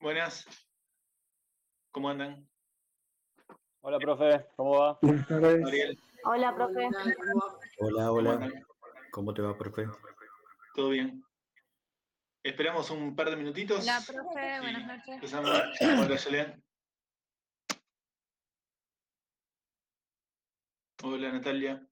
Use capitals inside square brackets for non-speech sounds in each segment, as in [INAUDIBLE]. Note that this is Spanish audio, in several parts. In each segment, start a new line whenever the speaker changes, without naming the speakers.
Buenas. ¿Cómo andan?
Hola, profe, ¿cómo va?
Ariel,
Hola, profe.
Hola,
¿cómo
hola. ¿Cómo te va, profe?
¿Todo bien? Esperamos un par de minutitos.
Hola, profe. Buenas noches.
Empezamos. Hola. Hola, Natalia.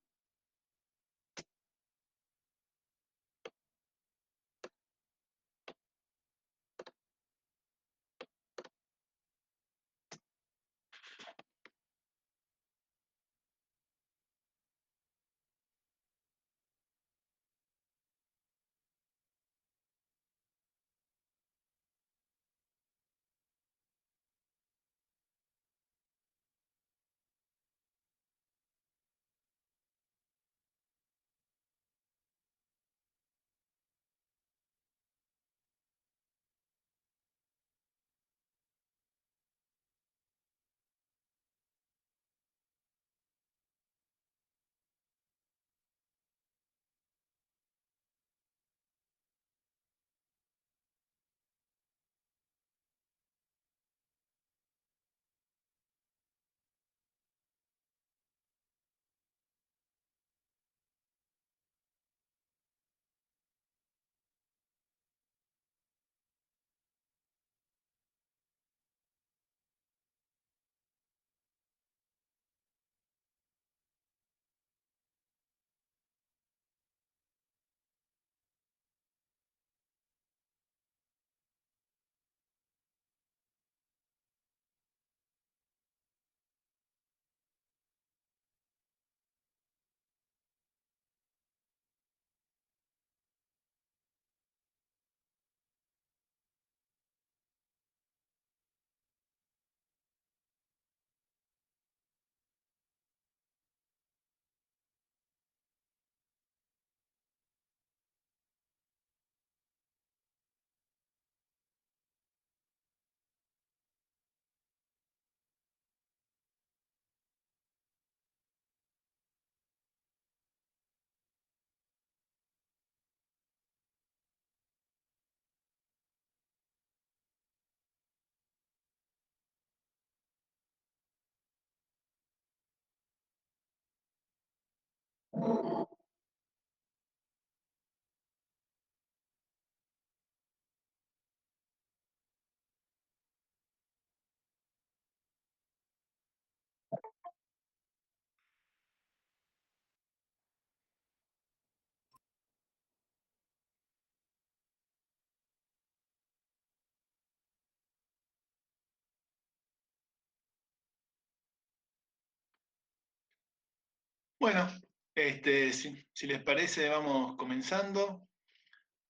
Bueno, este, si, les parece, vamos comenzando.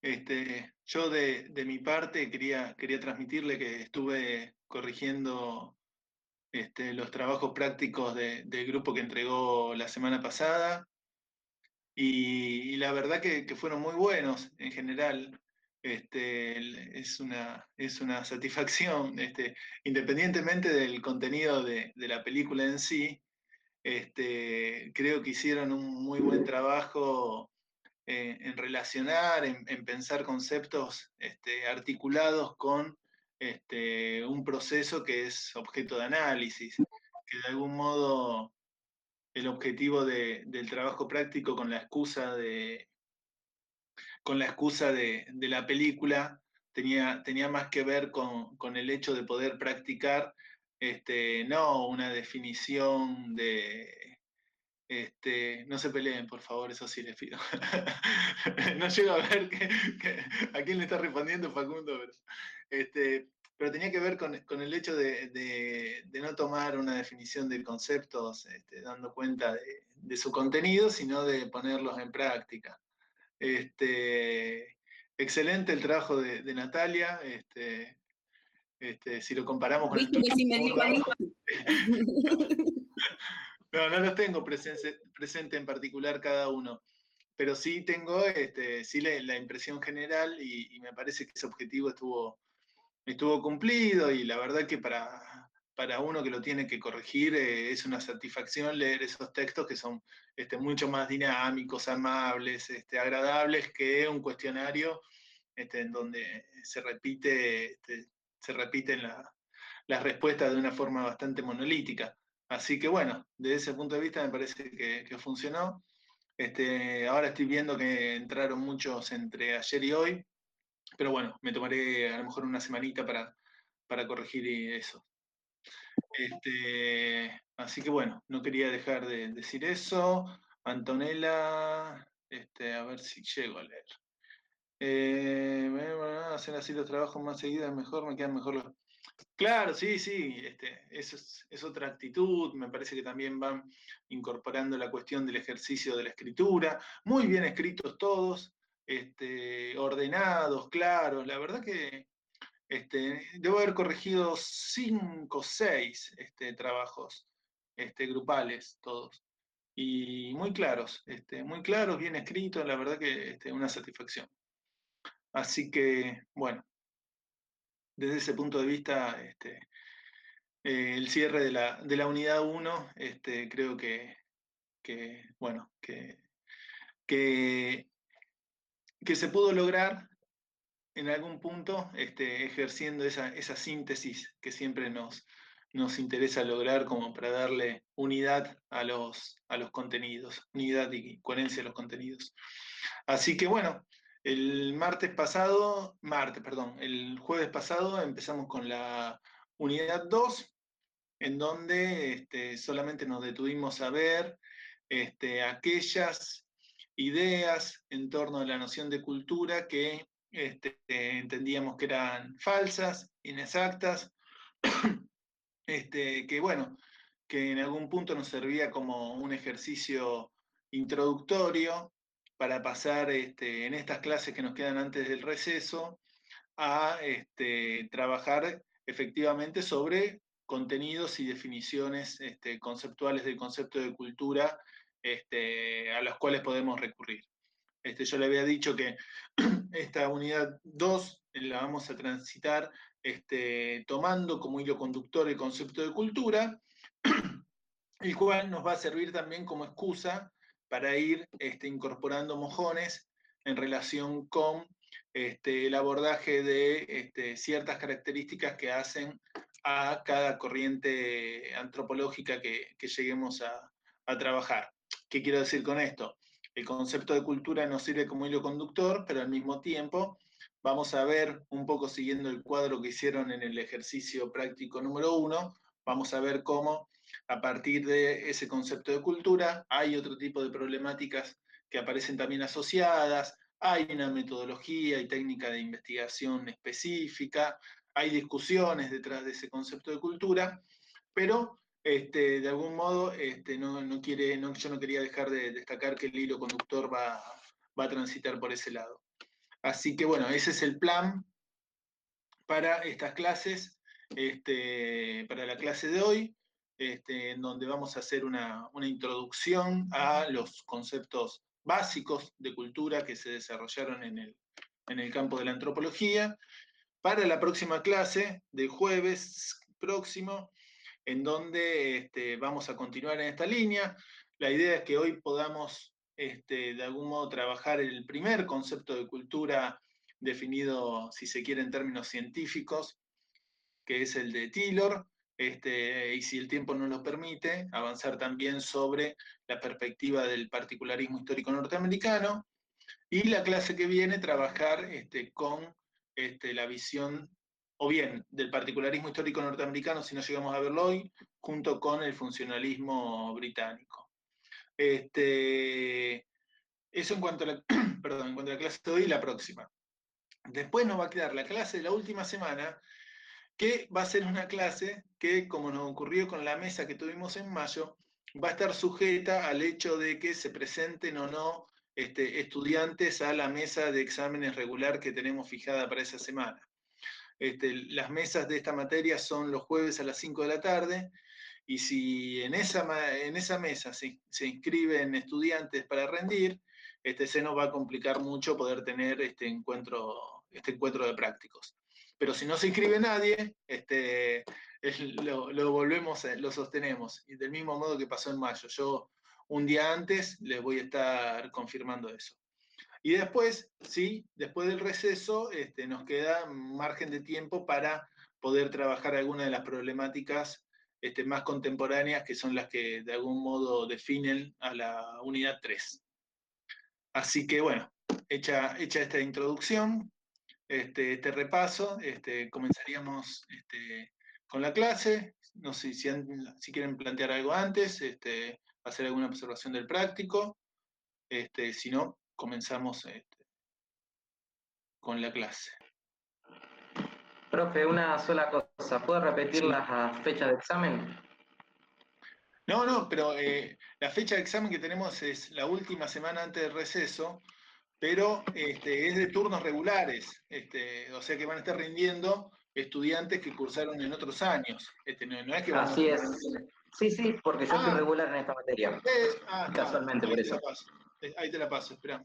Este, yo de, de mi parte quería, quería transmitirle que estuve corrigiendo este, los trabajos prácticos de- del grupo que entregó la semana pasada y, la verdad que, que fueron muy buenos en general. Este, es una, es una satisfacción, este, independientemente del contenido de, de la película en sí, este, creo que hicieron un muy buen trabajo en relacionar, en, en pensar conceptos este, articulados con este, un proceso que es objeto de análisis, que de algún modo el objetivo de- del trabajo práctico con la excusa de, con la excusa de, de la película tenía, tenía más que ver con, con el hecho de poder practicar este, no una definición de, este, no se peleen, por favor, eso sí les pido. [LAUGHS] no llego a ver a quién le está respondiendo Facundo, pero, este, pero tenía que ver con, con el hecho de, no tomar una definición de conceptos este, dando cuenta de, su contenido, sino de ponerlos en práctica. Excelente el trabajo de, Natalia. Este, si lo comparamos con el [LAUGHS] no, no los tengo presente, presente en particular cada uno, pero sí tengo este, sí la, la impresión general y, y me parece que ese objetivo estuvo, estuvo cumplido y la verdad que para, para uno que lo tiene que corregir eh, es una satisfacción leer esos textos que son este, mucho más dinámicos, amables, este, agradables que un cuestionario este, en donde se repite este, se repiten las respuestas de una forma bastante monolítica. Así que bueno, desde ese punto de vista me parece que, funcionó. Este, ahora estoy viendo que entraron muchos entre ayer y hoy, pero bueno, me tomaré a lo mejor una semanita para, para corregir eso. Este, así que bueno, no quería dejar de decir eso. Antonella, este, a ver si llego a leer. Eh, hacer así los trabajos más seguidos mejor, me quedan mejor los... Claro, sí, sí, este, eso es, otra actitud, me parece que también van incorporando la cuestión del ejercicio de la escritura, muy bien escritos todos, este, ordenados, claros, la verdad que este, debo haber corregido cinco o seis trabajos grupales, todos. Y muy claros, muy claros, bien escritos, la verdad que este, una satisfacción. Así que, bueno, desde ese punto de vista, este, eh, el cierre de la, de la unidad 1, este, creo que, que bueno, que, que, que se pudo lograr en algún punto este, ejerciendo esa, esa, síntesis que siempre nos, nos interesa lograr como para darle unidad a los, a los contenidos, unidad y coherencia a los contenidos. Así que bueno, el martes pasado, martes, perdón, el jueves pasado empezamos con la unidad 2, en donde este, solamente nos detuvimos a ver este, aquellas ideas en torno a la noción de cultura que este, entendíamos que eran falsas, inexactas, [CLEARS THROAT] que bueno, que en algún punto nos servía como un ejercicio introductorio para pasar este, en estas clases que nos quedan antes del receso a este, trabajar efectivamente sobre contenidos y definiciones este, conceptuales del concepto de cultura este, a los cuales podemos recurrir. Yo le había dicho que [CLEARS THROAT] esta unidad 2 la vamos a transitar tomando como hilo conductor el concepto de cultura, [CLEARS THROAT] el cual nos va a servir también como excusa para ir este, incorporando mojones en relación con este, el abordaje de este, ciertas características que hacen a cada corriente antropológica que, lleguemos a, a trabajar. ¿Qué quiero decir con esto? El concepto de cultura nos sirve como hilo conductor, pero al mismo tiempo vamos a ver, un poco siguiendo el cuadro que hicieron en el ejercicio práctico número uno, vamos a ver cómo a partir de ese concepto de cultura hay otro tipo de problemáticas que aparecen también asociadas, hay una metodología y técnica de investigación específica, hay discusiones detrás de ese concepto de cultura, pero este, de algún modo, este, no, quiere, yo no quería dejar de destacar que el hilo conductor va, a transitar por ese lado. Así que bueno, ese es el plan para estas clases, este, para la clase de hoy, en donde vamos a hacer una, introducción a los conceptos básicos de cultura que se desarrollaron en el, en el campo de la antropología. Para la próxima clase, del jueves próximo, en donde este, vamos a continuar en esta línea. La idea es que hoy podamos, este, de algún modo, trabajar el primer concepto de cultura definido, si se quiere, en términos científicos, que es el de Taylor, este, y si el tiempo nos lo permite, avanzar también sobre la perspectiva del particularismo histórico norteamericano, y la clase que viene trabajar este, con este, la visión o bien del particularismo histórico norteamericano, si no llegamos a verlo hoy, junto con el funcionalismo británico. Eso en cuanto, a la, [CLEARS THROAT] perdón, en cuanto a la clase de hoy y la próxima. Después nos va a quedar la clase de la última semana, que va a ser una clase que, como nos ocurrió con la mesa que tuvimos en mayo, va a estar sujeta al hecho de que se presenten o no este, estudiantes a la mesa de exámenes regular que tenemos fijada para esa semana. Este, las mesas de esta materia son los jueves a las 5 de la tarde, y si en esa, en esa mesa se, inscriben estudiantes para rendir, este, se nos va a complicar mucho poder tener este encuentro, este encuentro de prácticos. Pero si no se inscribe nadie, este, lo, volvemos, lo sostenemos. Y del mismo modo que pasó en mayo. Yo un día antes les voy a estar confirmando eso. Y después, sí, después del receso, este, nos queda margen de tiempo para poder trabajar algunas de las problemáticas este, más contemporáneas que son las que de algún modo definen a la unidad 3. Así que bueno, hecha esta introducción, este, este repaso, este, comenzaríamos este, con la clase. No sé si, si quieren plantear algo antes, este, hacer alguna observación del práctico. Este, si no, comenzamos este, con la clase.
Profe, una sola cosa, ¿puedo repetir la fecha de examen?
No, no, pero eh, la fecha de examen que tenemos es la última semana antes del receso, pero este, es de turnos regulares, este, o sea que van a estar rindiendo estudiantes que cursaron en otros años. Este, no, es que
Así es. Sí, sí, porque yo soy ah. regular en esta materia.
ah,
Casualmente, por eso.
Ahí te la paso, espera.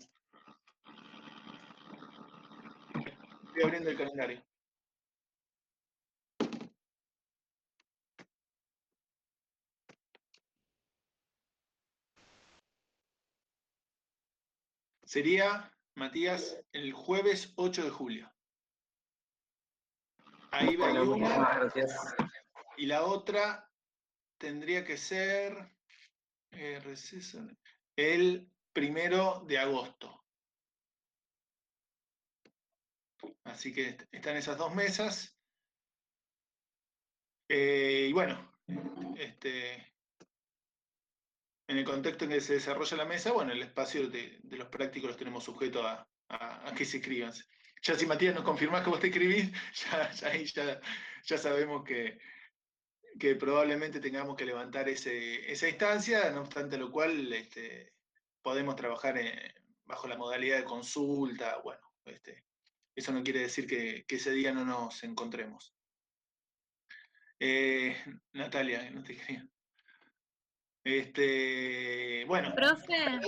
Estoy abriendo el calendario. Sería, Matías, el jueves 8 de julio. Ahí va una. Y la otra tendría que ser eh, el primero de agosto. Así que están esas dos mesas. Eh, y bueno, este, en el contexto en que se desarrolla la mesa, bueno, el espacio de, los prácticos los tenemos sujeto a, que se escriban. Ya si Matías nos confirmás que vos te escribís, [LAUGHS] ya, ya, sabemos que, probablemente tengamos que levantar esa instancia, no obstante lo cual este, podemos trabajar bajo la modalidad de consulta, bueno, este, eso no quiere decir que, ese día no nos encontremos. Eh, Natalia, no te quería. Este, bueno.
Profe,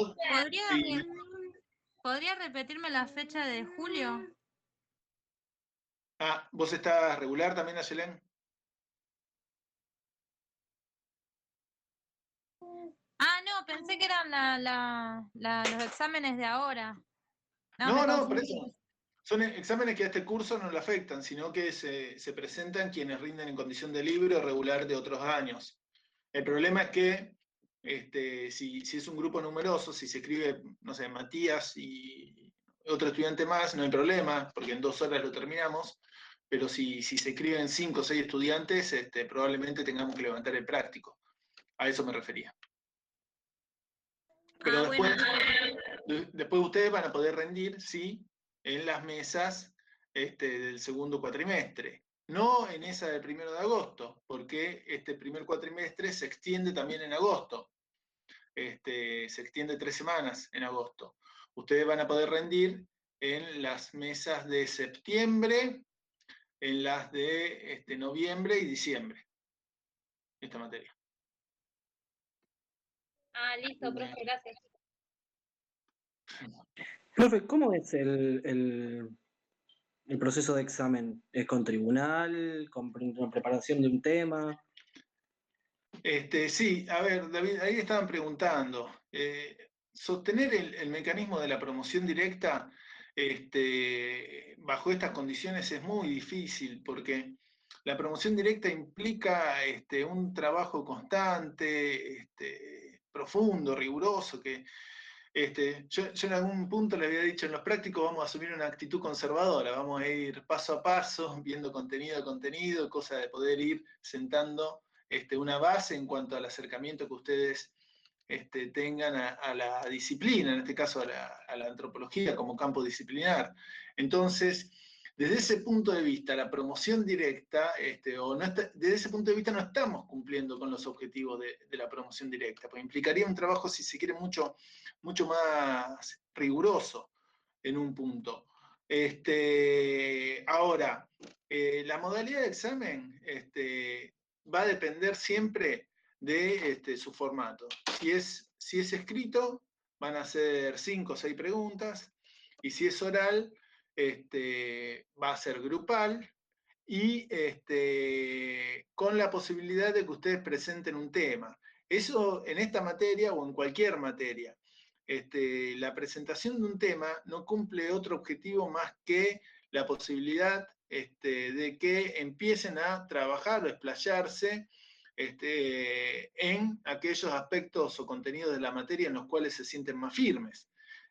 ¿podría, repetirme la fecha de julio?
Ah, ¿vos estás regular también, Ayelén?
Ah, no, pensé que eran los exámenes de ahora.
No, no, por eso. Son exámenes que a este curso no le afectan, sino que se, se presentan quienes rinden en condición de libre o regular de otros años. El problema es que este, si, es un grupo numeroso, si se escribe, no sé, Matías y otro estudiante más, no hay problema, porque en dos horas lo terminamos, pero si, se escriben cinco o seis estudiantes, este, probablemente tengamos que levantar el práctico. A eso me refería. Pero ah, después, después ustedes van a poder rendir, sí, en las mesas este, del segundo cuatrimestre. No en esa del primero de agosto, porque este primer cuatrimestre se extiende también en agosto. Este, se extiende tres semanas en agosto. Ustedes van a poder rendir en las mesas de septiembre, en las de este, noviembre y diciembre, esta materia.
Ah, listo, profe, gracias.
Profe, ¿cómo es el, el, proceso de examen? ¿Es con tribunal, con preparación de un tema?
Este, sí, a ver, David, ahí estaban preguntando. Eh, sostener el, mecanismo de la promoción directa este, bajo estas condiciones es muy difícil porque la promoción directa implica este, un trabajo constante, profundo, riguroso, que yo, yo, en algún punto le había dicho, en los prácticos vamos a asumir una actitud conservadora, vamos a ir paso a paso, [LAUGHS] viendo contenido a contenido, cosa de poder ir sentando este, una base en cuanto al acercamiento que ustedes este, tengan a, la disciplina, en este caso a la, antropología como campo disciplinar. Entonces, desde ese punto de vista, la promoción directa, este, o desde ese punto de vista no estamos cumpliendo con los objetivos de, la promoción directa, pues implicaría un trabajo, si se quiere, mucho, mucho más riguroso en un punto. Ahora, eh, la modalidad de examen este, va a depender siempre de este, su formato. Si es, si es escrito, van a ser cinco o seis preguntas, y si es oral, este, va a ser grupal, y este, con la posibilidad de que ustedes presenten un tema. Eso en esta materia o en cualquier materia. Este, la presentación de un tema no cumple otro objetivo más que la posibilidad este, de que empiecen a trabajar o explayarse este, en aquellos aspectos o contenidos de la materia en los cuales se sienten más firmes.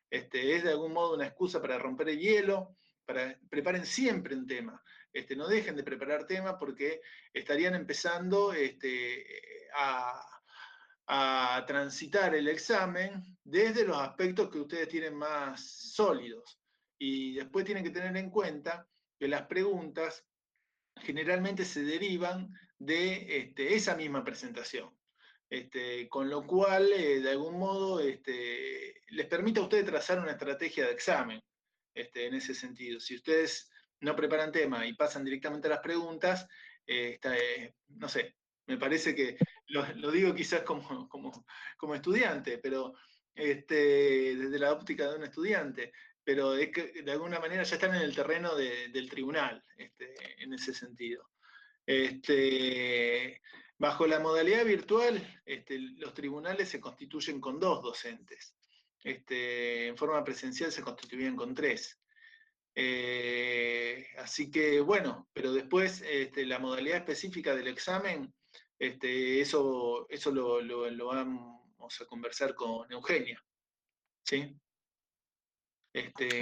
Este, es de algún modo una excusa para romper el hielo, para preparen siempre un tema. Este, no dejen de preparar temas porque estarían empezando este, a, a transitar el examen desde los aspectos que ustedes tienen más sólidos. Y después tienen que tener en cuenta que las preguntas generalmente se derivan de este, esa misma presentación. Este, con lo cual, eh, de algún modo, este, les permite a ustedes trazar una estrategia de examen en ese sentido. Si ustedes no preparan tema y pasan directamente a las preguntas, eh, eh, no sé, me parece que lo, digo quizás como, como, estudiante, pero desde la óptica de un estudiante, pero es que de alguna manera ya están en el terreno del tribunal, este, en ese sentido. Este, bajo la modalidad virtual, este, los tribunales se constituyen con dos docentes. En forma presencial se constituían con tres. Eh, así que bueno, pero después la modalidad específica del examen, eso, eso lo, lo, vamos a conversar con Eugenia. ¿Sí? Este,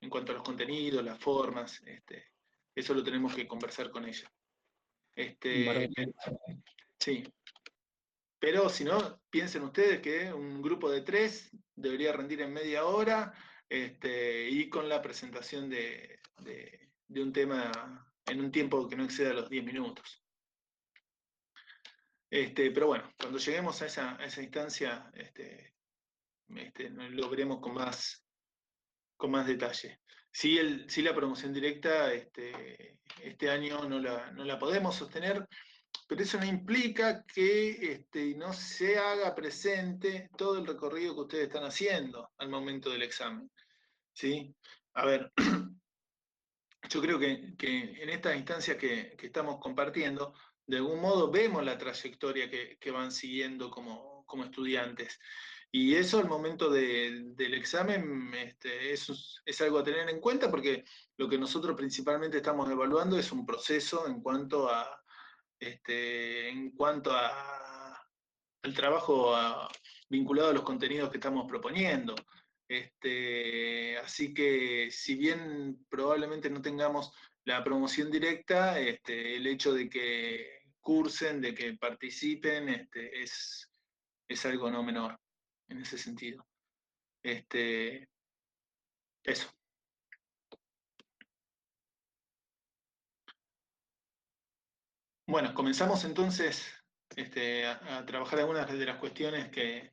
en, cuanto a los contenidos, las formas, este, eso lo tenemos que conversar con ella. Este, sí. Pero si no, piensen ustedes que un grupo de tres debería rendir en media hora este, y con la presentación de, un tema en un tiempo que no exceda los 10 minutos. Este, pero bueno, cuando lleguemos a esa, a esa instancia, este, este, lo veremos con más, con más detalle. Sí, el, la promoción directa este, este año no la, no la, podemos sostener, pero eso no implica que este, no se haga presente todo el recorrido que ustedes están haciendo al momento del examen. ¿Sí? A ver, [CLEARS THROAT] yo creo que, en estas instancias que, estamos compartiendo, de algún modo vemos la trayectoria que, van siguiendo como, como estudiantes. Y eso al momento del examen este, es, algo a tener en cuenta porque lo que nosotros principalmente estamos evaluando es un proceso en cuanto a, este, en cuanto a, al trabajo vinculado a los contenidos que estamos proponiendo. Este, así que si bien probablemente no tengamos la promoción directa, este, el hecho de que cursen, de que participen, este, es, es algo no menor en ese sentido. Este, eso. Bueno, comenzamos entonces este, a, trabajar algunas de las cuestiones que,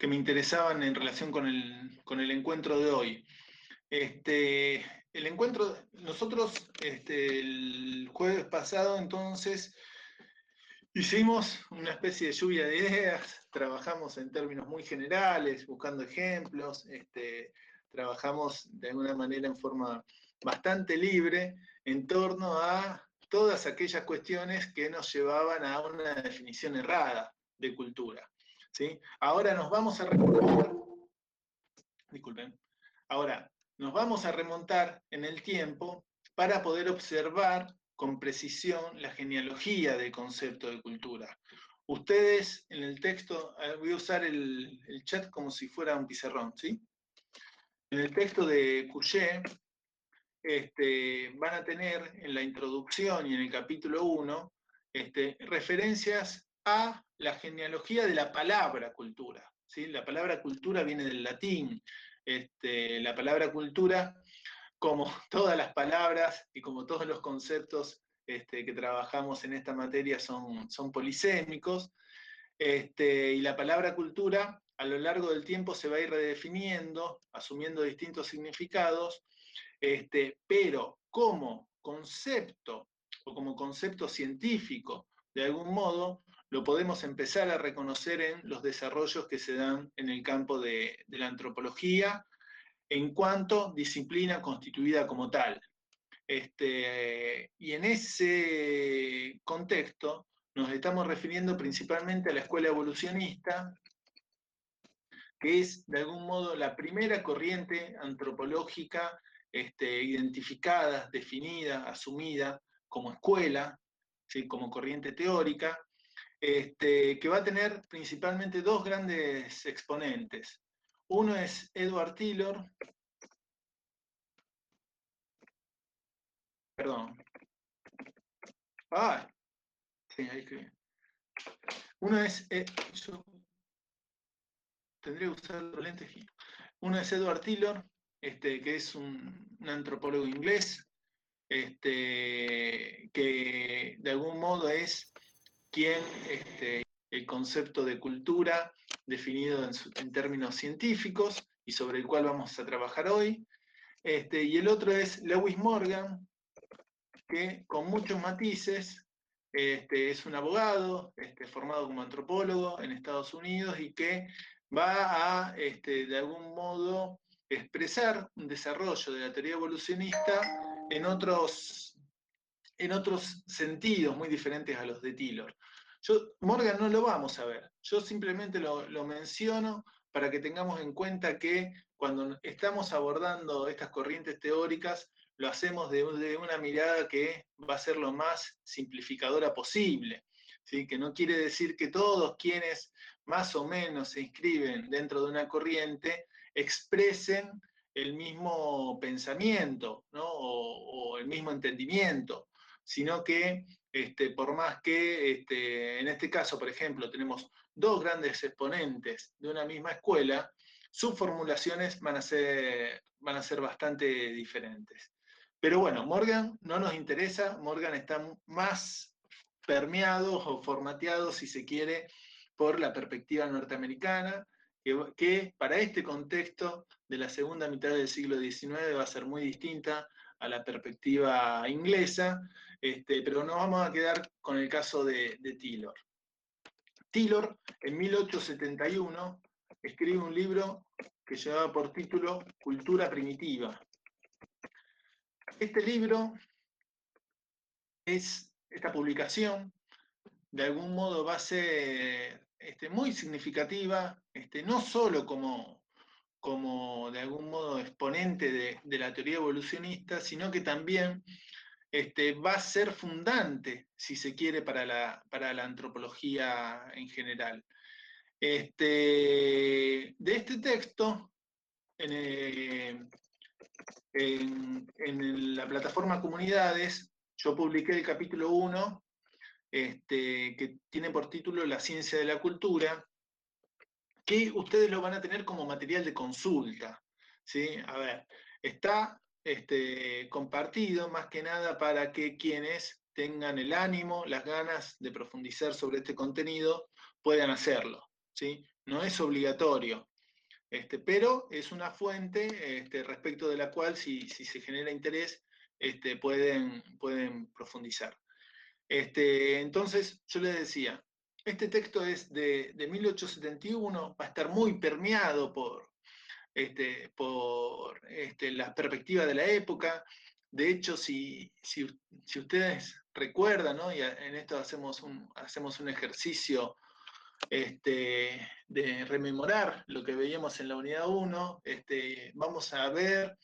me interesaban en relación con el, con el encuentro de hoy. Este, el encuentro, nosotros este, el jueves pasado entonces Hicimos una especie de lluvia de ideas, trabajamos en términos muy generales, buscando ejemplos, este, trabajamos de alguna manera en forma bastante libre en torno a todas aquellas cuestiones que nos llevaban a una definición errada de cultura. ¿sí? Ahora nos vamos a remontar, disculpen, ahora nos vamos a remontar en el tiempo para poder observar con precisión la genealogía del concepto de cultura. Ustedes en el texto, voy a usar el, chat como si fuera un pizarrón, ¿sí? En el texto de Couchet este, van a tener en la introducción y en el capítulo 1 este, referencias a la genealogía de la palabra cultura. ¿sí? La palabra cultura viene del latín. Este, la palabra cultura como [LAUGHS] todas las palabras y como todos los conceptos este, que trabajamos en esta materia son, polisémicos, este, y la palabra cultura a lo largo del tiempo se va a ir redefiniendo, asumiendo distintos significados, este, pero como concepto o como concepto científico, de algún modo, lo podemos empezar a reconocer en los desarrollos que se dan en el campo de la antropología en cuanto disciplina constituida como tal. Este, y en ese contexto nos estamos refiriendo principalmente a la escuela evolucionista, que es de algún modo la primera corriente antropológica este, identificada, definida, asumida como escuela, ¿sí? como corriente teórica, este, que va a tener principalmente dos grandes exponentes. Uno es Edward Taylor, perdón. Ah, sí, ahí escribí. Uno es, eh, tendría que usar los lentes. Uno es Edward Taylor, este, que es un, antropólogo inglés, este, que de algún modo es quien este, el concepto de cultura definido en, términos científicos y sobre el cual vamos a trabajar hoy. Este, y el otro es Lewis Morgan, que con muchos matices este, es un abogado este, formado como antropólogo en Estados Unidos y que va a, este, de algún modo, expresar un desarrollo de la teoría evolucionista en otros, en otros sentidos muy diferentes a los de Taylor. Yo, Morgan no lo vamos a ver, yo simplemente lo, menciono para que tengamos en cuenta que cuando estamos abordando estas corrientes teóricas, lo hacemos de, una mirada que va a ser lo más simplificadora posible, ¿sí? que no quiere decir que todos quienes más o menos se inscriben dentro de una corriente expresen el mismo pensamiento o, el mismo entendimiento, sino que este, por más que este, en este caso, por ejemplo, tenemos dos grandes exponentes de una misma escuela, sus formulaciones van a ser, van a ser bastante diferentes. Pero bueno, Morgan no nos interesa, Morgan está más permeado o formateado, si se quiere, por la perspectiva norteamericana, que, que, para este contexto de la segunda mitad del siglo XIX va a ser muy distinta a la perspectiva inglesa, este, pero nos vamos a quedar con el caso de, de Taylor. En 1871, escribe un libro que llevaba por título Cultura Primitiva. Este libro es, esta publicación, de algún modo va a ser este, muy significativa, este, no solo como, como de algún modo exponente de, la teoría evolucionista, sino que también este, va a ser fundante, si se quiere, para la, para la antropología en general. Este, de este texto, en, en, la plataforma Comunidades, yo publiqué el capítulo 1, este, que tiene por título La ciencia de la cultura, que ustedes lo van a tener como material de consulta. ¿sí? A ver, está este, compartido más que nada para que quienes tengan el ánimo, las ganas de profundizar sobre este contenido, puedan hacerlo. ¿sí? No es obligatorio, este, pero es una fuente este, respecto de la cual, si, se genera interés, este, pueden, pueden profundizar. Este, entonces, yo les decía, este texto es de, 1871, va a estar muy permeado por, este, por este, la perspectiva de la época. De hecho, si, ustedes recuerdan, y en esto hacemos un, hacemos un ejercicio este, de rememorar lo que veíamos en la unidad 1, este, vamos a ver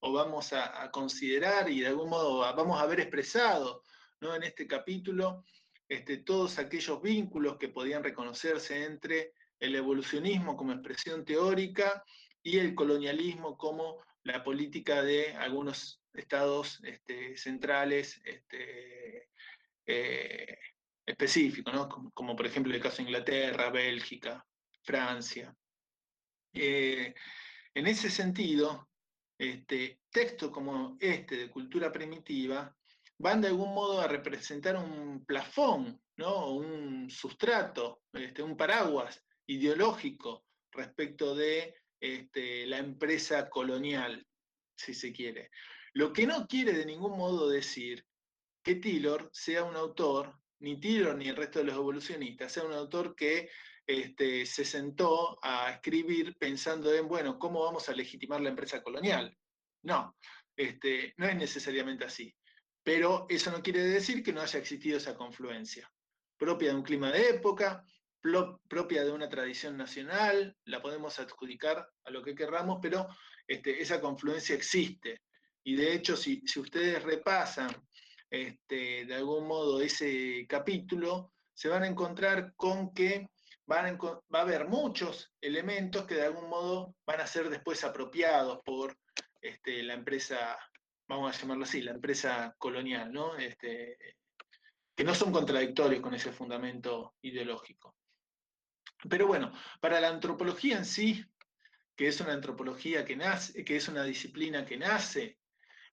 o vamos a, a, considerar y de algún modo vamos a ver expresado ¿no? en este capítulo este, todos aquellos vínculos que podían reconocerse entre el evolucionismo como expresión teórica y el colonialismo como la política de algunos estados este, centrales este, eh, específicos, como, por ejemplo el caso de Inglaterra, Bélgica, Francia. Eh, en ese sentido, este, textos como este de cultura primitiva van de algún modo a representar un plafón, ¿no? un sustrato, este, un paraguas ideológico respecto de este, la empresa colonial, si se quiere. Lo que no quiere de ningún modo decir que Taylor sea un autor, ni Taylor ni el resto de los evolucionistas, sea un autor que este, se sentó a escribir pensando en, bueno, ¿cómo vamos a legitimar la empresa colonial? No, este, no es necesariamente así. Pero eso no quiere decir que no haya existido esa confluencia, propia de un clima de época, propia de una tradición nacional, la podemos adjudicar a lo que querramos, pero este, esa confluencia existe. y de hecho si, ustedes repasan este, de algún modo ese capítulo, se van a encontrar con que van va a haber muchos elementos que de algún modo van a ser después apropiados por este, la empresa, vamos a llamarlo así, la empresa colonial, que no son contradictorios con ese fundamento ideológico. Pero bueno, para la antropología en sí, que es una antropología que nace, que es una disciplina que nace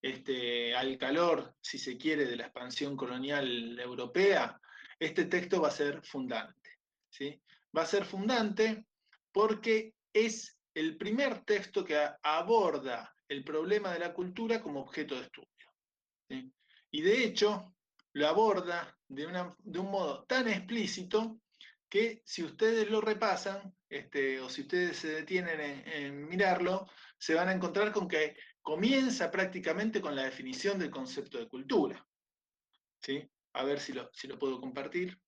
este, al calor, si se quiere, de la expansión colonial europea, este texto va a ser fundante. ¿sí? Va a ser fundante porque es el primer texto que aborda el problema de la cultura como objeto de estudio. Y de hecho, lo aborda de, de, un modo tan explícito que si ustedes lo repasan, este, o si ustedes se detienen en, mirarlo, se van a encontrar con que comienza prácticamente con la definición del concepto de cultura. ¿Sí? A ver si lo, si lo puedo compartir.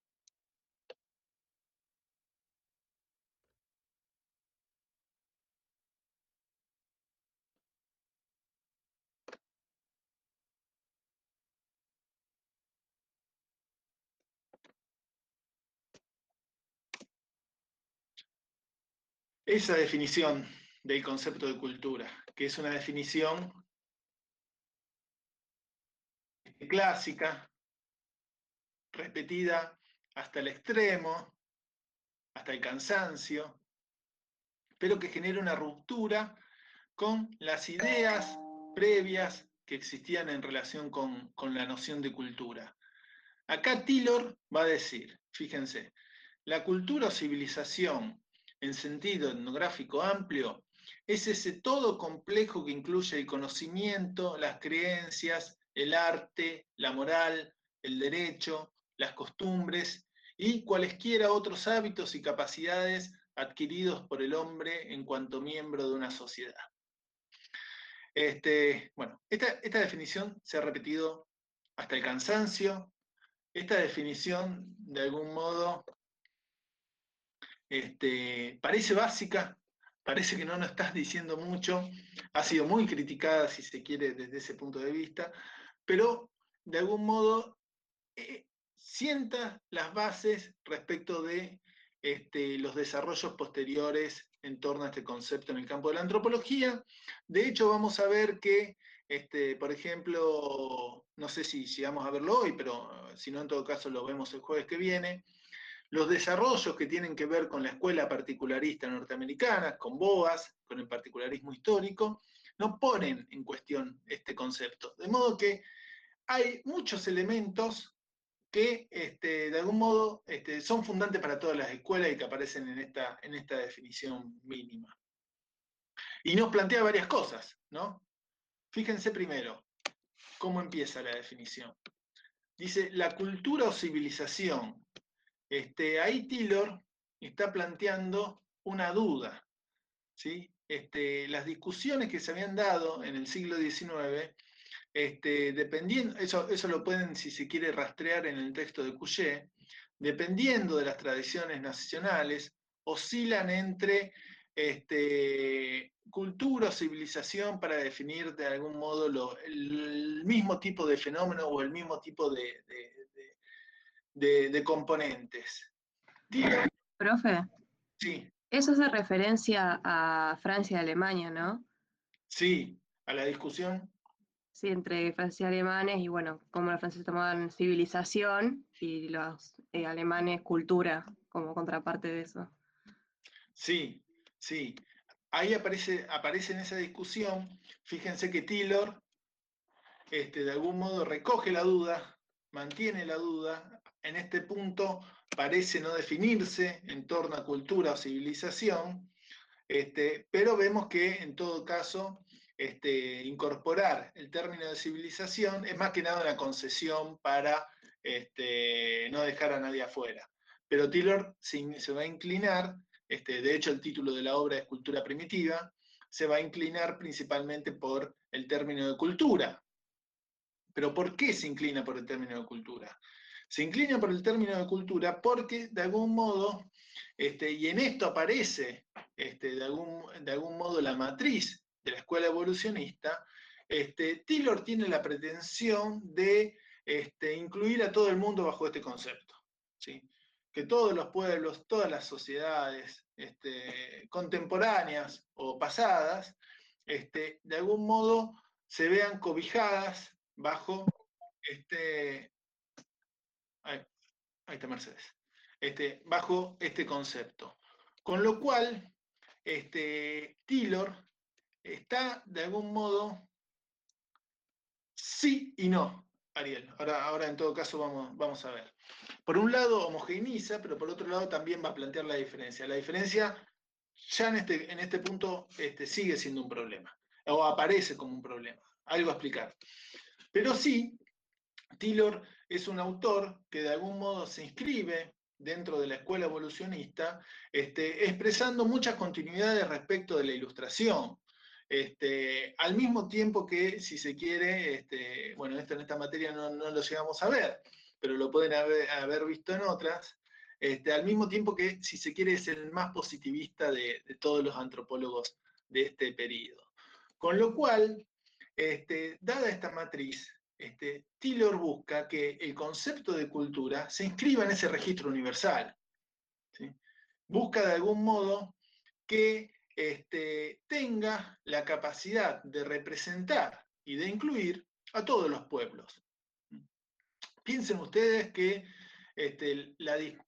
Esa definición del concepto de cultura, que es una definición clásica, repetida hasta el extremo, hasta el cansancio, pero que genera una ruptura con las ideas previas que existían en relación con, con la noción de cultura. Acá Taylor va a decir, fíjense, la cultura o civilización en sentido etnográfico amplio, es ese todo complejo que incluye el conocimiento, las creencias, el arte, la moral, el derecho, las costumbres y cualesquiera otros hábitos y capacidades adquiridos por el hombre en cuanto miembro de una sociedad. Este, bueno, esta, esta definición se ha repetido hasta el cansancio. Esta definición, de algún modo, este, parece básica, parece que no nos estás diciendo mucho, ha sido muy criticada, si se quiere, desde ese punto de vista, pero de algún modo eh, sienta las bases respecto de este, los desarrollos posteriores en torno a este concepto en el campo de la antropología. De hecho, vamos a ver que, este, por ejemplo, no sé si, vamos a verlo hoy, pero si no, en todo caso lo vemos el jueves que viene, los desarrollos que tienen que ver con la escuela particularista norteamericana, con Boas, con el particularismo histórico, no ponen en cuestión este concepto. De modo que hay muchos elementos que este, de algún modo este, son fundantes para todas las escuelas y que aparecen en esta, en esta definición mínima. Y nos plantea varias cosas, ¿no? Fíjense primero cómo empieza la definición. Dice, la cultura o civilización este, ahí Taylor está planteando una duda. Este, las discusiones que se habían dado en el siglo XIX, este, dependiendo, eso, eso lo pueden, si se quiere, rastrear en el texto de Couchet, dependiendo de las tradiciones nacionales, oscilan entre este, cultura o civilización para definir de algún modo el mismo tipo de fenómeno o el mismo tipo de, componentes.
Profe.
Sí.
Eso hace referencia a Francia y Alemania, ¿no?
Sí, a la discusión.
Sí, entre Francia y alemanes, y bueno, cómo los franceses tomaban civilización y los eh, alemanes cultura como contraparte de eso.
Sí, sí. Ahí aparece, aparece en esa discusión, fíjense que Taylor este, de algún modo recoge la duda, mantiene la duda, en este punto parece no definirse en torno a cultura o civilización, este, pero vemos que en todo caso este, incorporar el término de civilización es más que nada una concesión para este, no dejar a nadie afuera. Pero Taylor se, se va a inclinar, de hecho el título de la obra es Cultura Primitiva, se va a inclinar principalmente por el término de cultura. Pero ¿por qué se inclina por el término de cultura? Se inclina por el término de cultura porque de algún modo, este, y en esto aparece este, de, algún, de algún modo la matriz de la escuela evolucionista, este, Taylor tiene la pretensión de este, incluir a todo el mundo bajo este concepto. ¿sí? Que todos los pueblos, todas las sociedades contemporáneas o pasadas, de algún modo se vean cobijadas bajo este. Ahí, está Mercedes. Este, bajo este concepto. Con lo cual, este, Taylor está de algún modo sí y no, Ariel. Ahora, ahora en todo caso vamos, vamos a ver. Por un lado homogeneiza, pero por otro lado también va a plantear la diferencia. La diferencia ya en este, en este punto este, sigue siendo un problema, o aparece como un problema. Algo a explicar. Pero sí, Taylor es un autor que de algún modo se inscribe dentro de la escuela evolucionista, este, expresando muchas continuidades respecto de la ilustración. Este, al mismo tiempo que, si se quiere, este, bueno, esto en esta materia no, lo llegamos a ver, pero lo pueden haber, visto en otras, este, al mismo tiempo que, si se quiere, es el más positivista de, de todos los antropólogos de este periodo. Con lo cual, este, dada esta matriz, este, Taylor busca que el concepto de cultura se inscriba en ese registro universal. Busca de algún modo que este, tenga la capacidad de representar y de incluir a todos los pueblos. Piensen ustedes que este,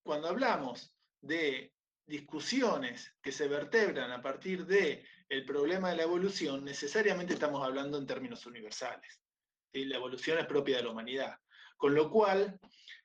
cuando hablamos de discusiones que se vertebran a partir de el problema de la evolución, necesariamente estamos hablando en términos universales. La evolución es propia de la humanidad. Con lo cual,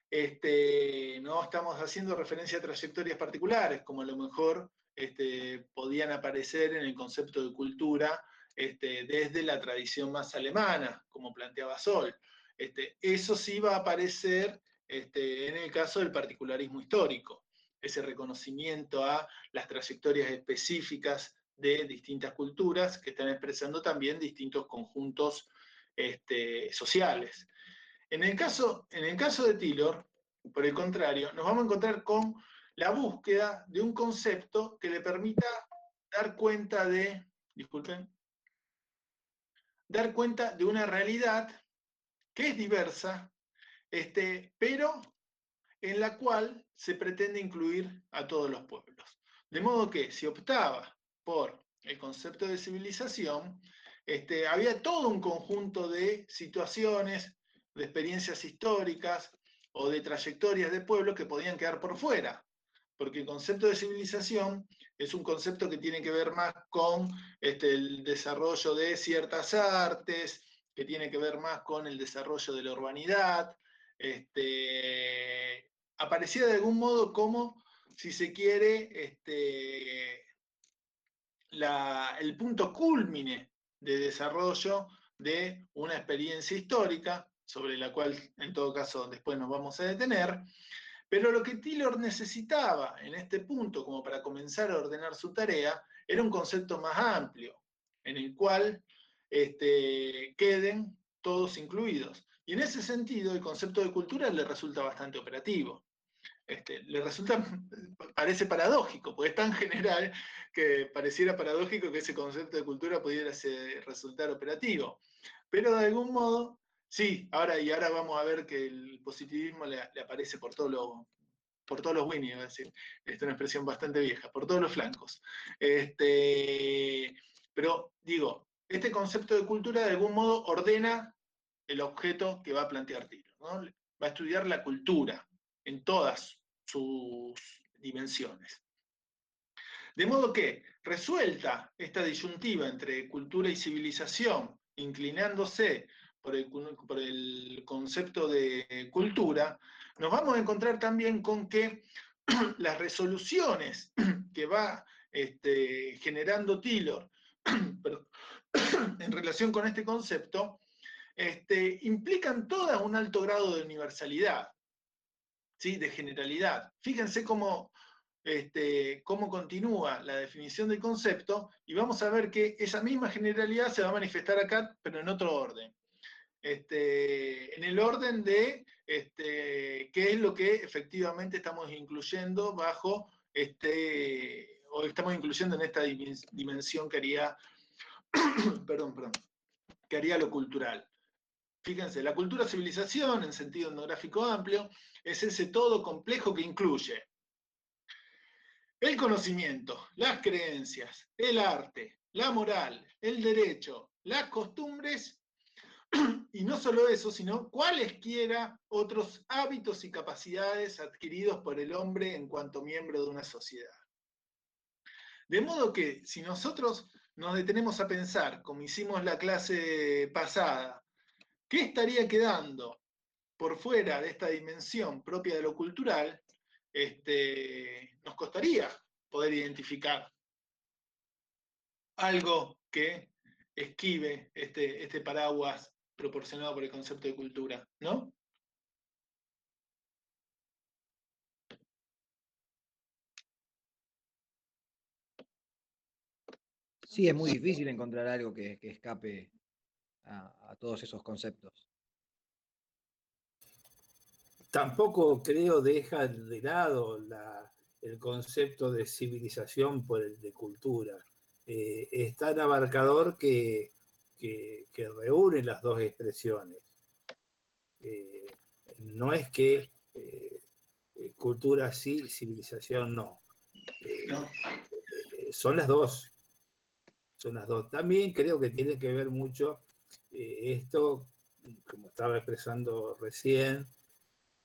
este, no estamos haciendo referencia a trayectorias particulares, como a lo mejor este, podían aparecer en el concepto de cultura este, desde la tradición más alemana, como planteaba Sol. Eso sí va a aparecer en el caso del particularismo histórico, ese reconocimiento a las trayectorias específicas de distintas culturas que están expresando también distintos conjuntos este, sociales. En el, caso, en el caso de Taylor, por el contrario, nos vamos a encontrar con la búsqueda de un concepto que le permita dar cuenta de, disculpen, dar cuenta de una realidad que es diversa, este, pero en la cual se pretende incluir a todos los pueblos. De modo que si optaba por el concepto de civilización, este, había todo un conjunto de situaciones, de experiencias históricas o de trayectorias de pueblos que podían quedar por fuera, porque el concepto de civilización es un concepto que tiene que ver más con este, el desarrollo de ciertas artes, que tiene que ver más con el desarrollo de la urbanidad. Este, aparecía de algún modo como, si se quiere, el punto culmine de desarrollo de una experiencia histórica, sobre la cual en todo caso después nos vamos a detener, pero lo que Taylor necesitaba en este punto, como para comenzar a ordenar su tarea, era un concepto más amplio, en el cual este, queden todos incluidos. Y en ese sentido, el concepto de cultura le resulta bastante operativo. Este, le resulta, parece paradójico, porque es tan [LAUGHS] general que pareciera paradójico que ese concepto de cultura pudiera resultar operativo. Pero de algún modo, sí, ahora y ahora vamos a ver que el positivismo le, aparece por, todo por todos los Winnie, es decir, es una expresión bastante vieja, por todos los flancos. Este, pero digo, este concepto de cultura de algún modo ordena el objeto que va a plantear Tiro, va a estudiar la cultura en todas sus dimensiones. De modo que, resuelta esta disyuntiva entre cultura y civilización, inclinándose por el, concepto de cultura, nos vamos a encontrar también con que [CLEARS THROAT] las resoluciones [CLEARS THROAT] que va este, generando Taylor [CLEARS THROAT] en relación con este concepto, este, implican todas un alto grado de universalidad de generalidad. Fíjense cómo, este, cómo continúa la definición del concepto y vamos a ver que esa misma generalidad se va a manifestar acá, pero en otro orden. Este, en el orden de este, qué es lo que efectivamente estamos incluyendo bajo este, o estamos incluyendo en esta dimensión que haría, [COUGHS] perdón, perdón, que haría lo cultural. Fíjense, la cultura civilización, en sentido etnográfico amplio, es ese todo complejo que incluye el conocimiento, las creencias, el arte, la moral, el derecho, las costumbres, [CLEARS THROAT] y no solo eso, sino cualesquiera otros hábitos y capacidades adquiridos por el hombre en cuanto miembro de una sociedad. De modo que si nosotros nos detenemos a pensar, como hicimos la clase pasada, ¿qué estaría quedando por fuera de esta dimensión propia de lo cultural? este, nos costaría poder identificar algo que esquive este, este paraguas proporcionado por el concepto de cultura, ¿no?
Sí, es muy difícil encontrar algo que, escape a todos esos conceptos
tampoco creo deja de lado la, el concepto de civilización por el de cultura. Eh, es tan abarcador que, que, reúne las dos expresiones. Eh, no es que eh, cultura sí, civilización no. son las dos. Son las dos. También creo que tiene que ver mucho esto, como estaba expresando recién,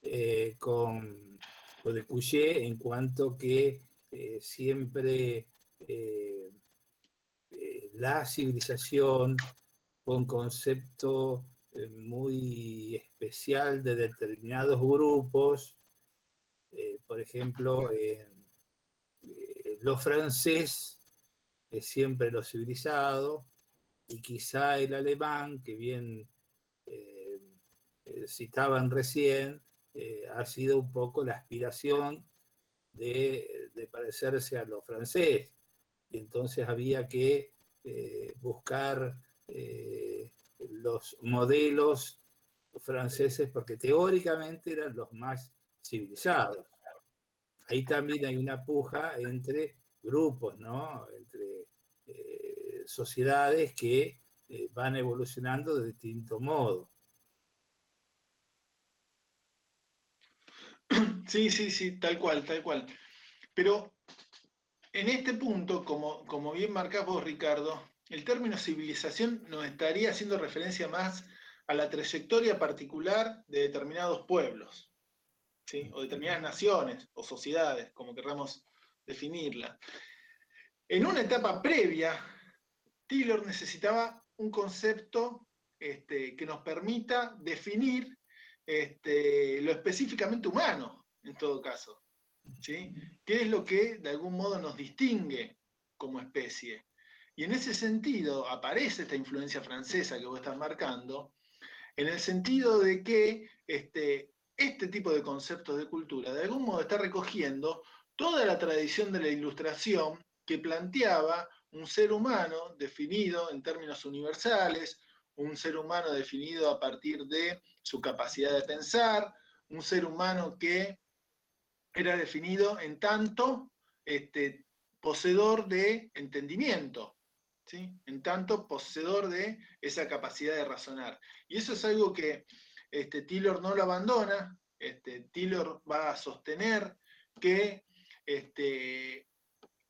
eh, con lo de Couchet en cuanto que eh, siempre eh, la civilización con concepto muy especial de determinados grupos, por ejemplo, lo francés es siempre lo civilizado y quizá el alemán, que bien citaban recién, eh, ha sido un poco la aspiración de, parecerse a lo francés. Y entonces había que eh, buscar eh, los modelos franceses porque teóricamente eran los más civilizados. Ahí también hay una puja entre grupos, ¿no? entre sociedades que van evolucionando de distinto modo. [CLEARS THROAT]
Sí, sí, sí, tal cual, tal cual. Pero en este punto, como, bien marcás vos, Ricardo, el término civilización nos estaría haciendo referencia más a la trayectoria particular de determinados pueblos, ¿sí? o determinadas naciones o sociedades, como querramos definirla. En una etapa previa, Taylor necesitaba un concepto este, que nos permita definir este, lo específicamente humano, en todo caso. ¿sí? ¿Qué es lo que de algún modo nos distingue como especie? Y en ese sentido aparece esta influencia francesa que vos estás marcando, en el sentido de que este, este tipo de conceptos de cultura de algún modo está recogiendo toda la tradición de la ilustración que planteaba un ser humano definido en términos universales, un ser humano definido a partir de su capacidad de pensar, un ser humano que era definido en tanto este, poseedor de entendimiento, en tanto poseedor de esa capacidad de razonar. Y eso es algo que este, no lo abandona, este, va a sostener que este,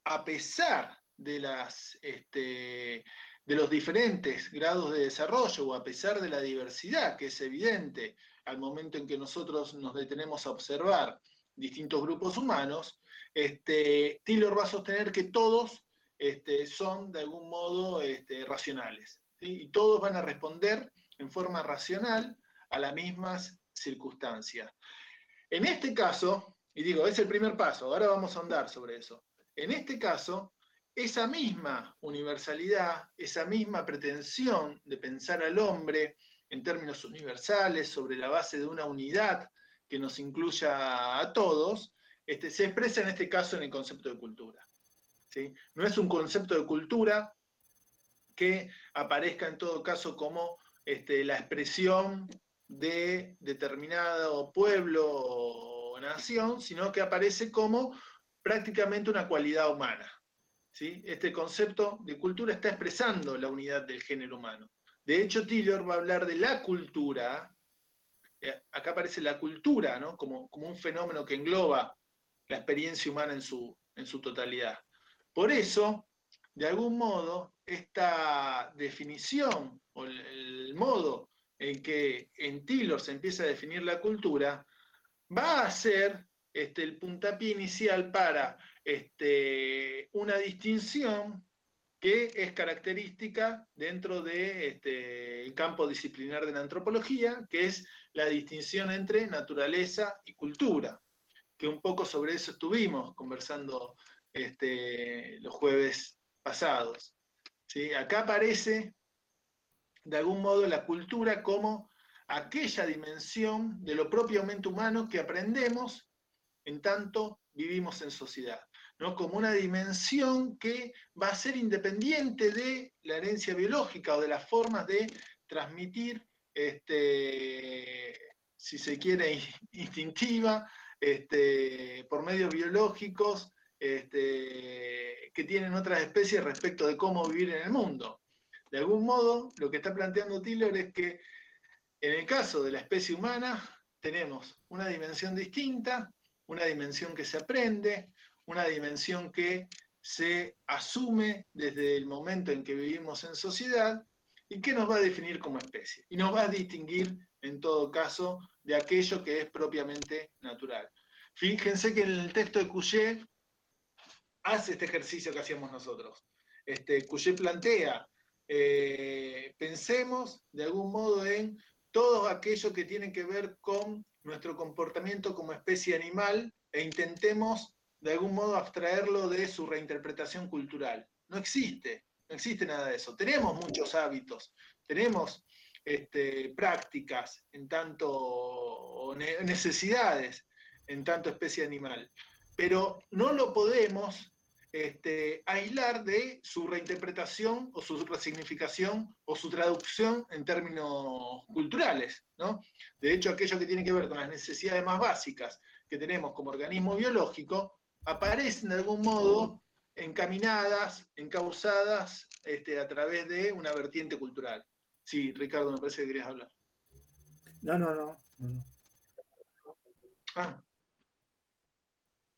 a pesar de las este, de los diferentes grados de desarrollo o a pesar de la diversidad que es evidente al momento en que nosotros nos detenemos a observar distintos grupos humanos, este, Taylor va a sostener que todos este, son de algún modo este, racionales y todos van a responder en forma racional a las mismas circunstancias. En este caso, y digo, es el primer paso, ahora vamos a andar sobre eso. En este caso, esa misma universalidad, esa misma pretensión de pensar al hombre en términos universales, sobre la base de una unidad que nos incluya a todos, este, se expresa en este caso en el concepto de cultura. ¿sí? No es un concepto de cultura que aparezca en todo caso como este, la expresión de determinado pueblo o nación, sino que aparece como prácticamente una cualidad humana. Este concepto de cultura está expresando la unidad del género humano. De hecho, Tiller va a hablar de la cultura. eh, Acá aparece la cultura, ¿no? Como, como un fenómeno que engloba la experiencia humana en su, en su totalidad. Por eso, de algún modo, esta definición o el, modo en que en Tiller se empieza a definir la cultura va a ser este, el puntapié inicial para este, una distinción que es característica dentro del de, este, campo disciplinar de la antropología, que es la distinción entre naturaleza y cultura, que un poco sobre eso estuvimos conversando este, los jueves pasados. ¿sí? Acá aparece, de algún modo, la cultura como aquella dimensión de lo propiamente humano que aprendemos en tanto vivimos en sociedad. ¿No? como una dimensión que va a ser independiente de la herencia biológica o de las formas de transmitir, este, si se quiere, instintiva, este, por medios biológicos este, que tienen otras especies respecto de cómo vivir en el mundo. De algún modo, lo que está planteando Tiller es que en el caso de la especie humana tenemos una dimensión distinta, una dimensión que se aprende, una dimensión que se asume desde el momento en que vivimos en sociedad y que nos va a definir como especie y nos va a distinguir en todo caso de aquello que es propiamente natural. Fíjense que en el texto de Couchet hace este ejercicio que hacíamos nosotros. Este, plantea, eh, pensemos de algún modo en todo aquello que tiene que ver con nuestro comportamiento como especie animal e intentemos de algún modo abstraerlo de su reinterpretación cultural. No existe, no existe nada de eso. Tenemos muchos hábitos, tenemos este, prácticas en tanto necesidades en tanto especie animal, pero no lo podemos este, aislar de su reinterpretación o su resignificación o su traducción en términos culturales. ¿no? De hecho, aquello que tiene que ver con las necesidades más básicas que tenemos como organismo biológico, aparecen de algún modo encaminadas, encausadas este, a través de una vertiente cultural. Sí, Ricardo, me parece que querías hablar.
No, no, no. no.
Ah.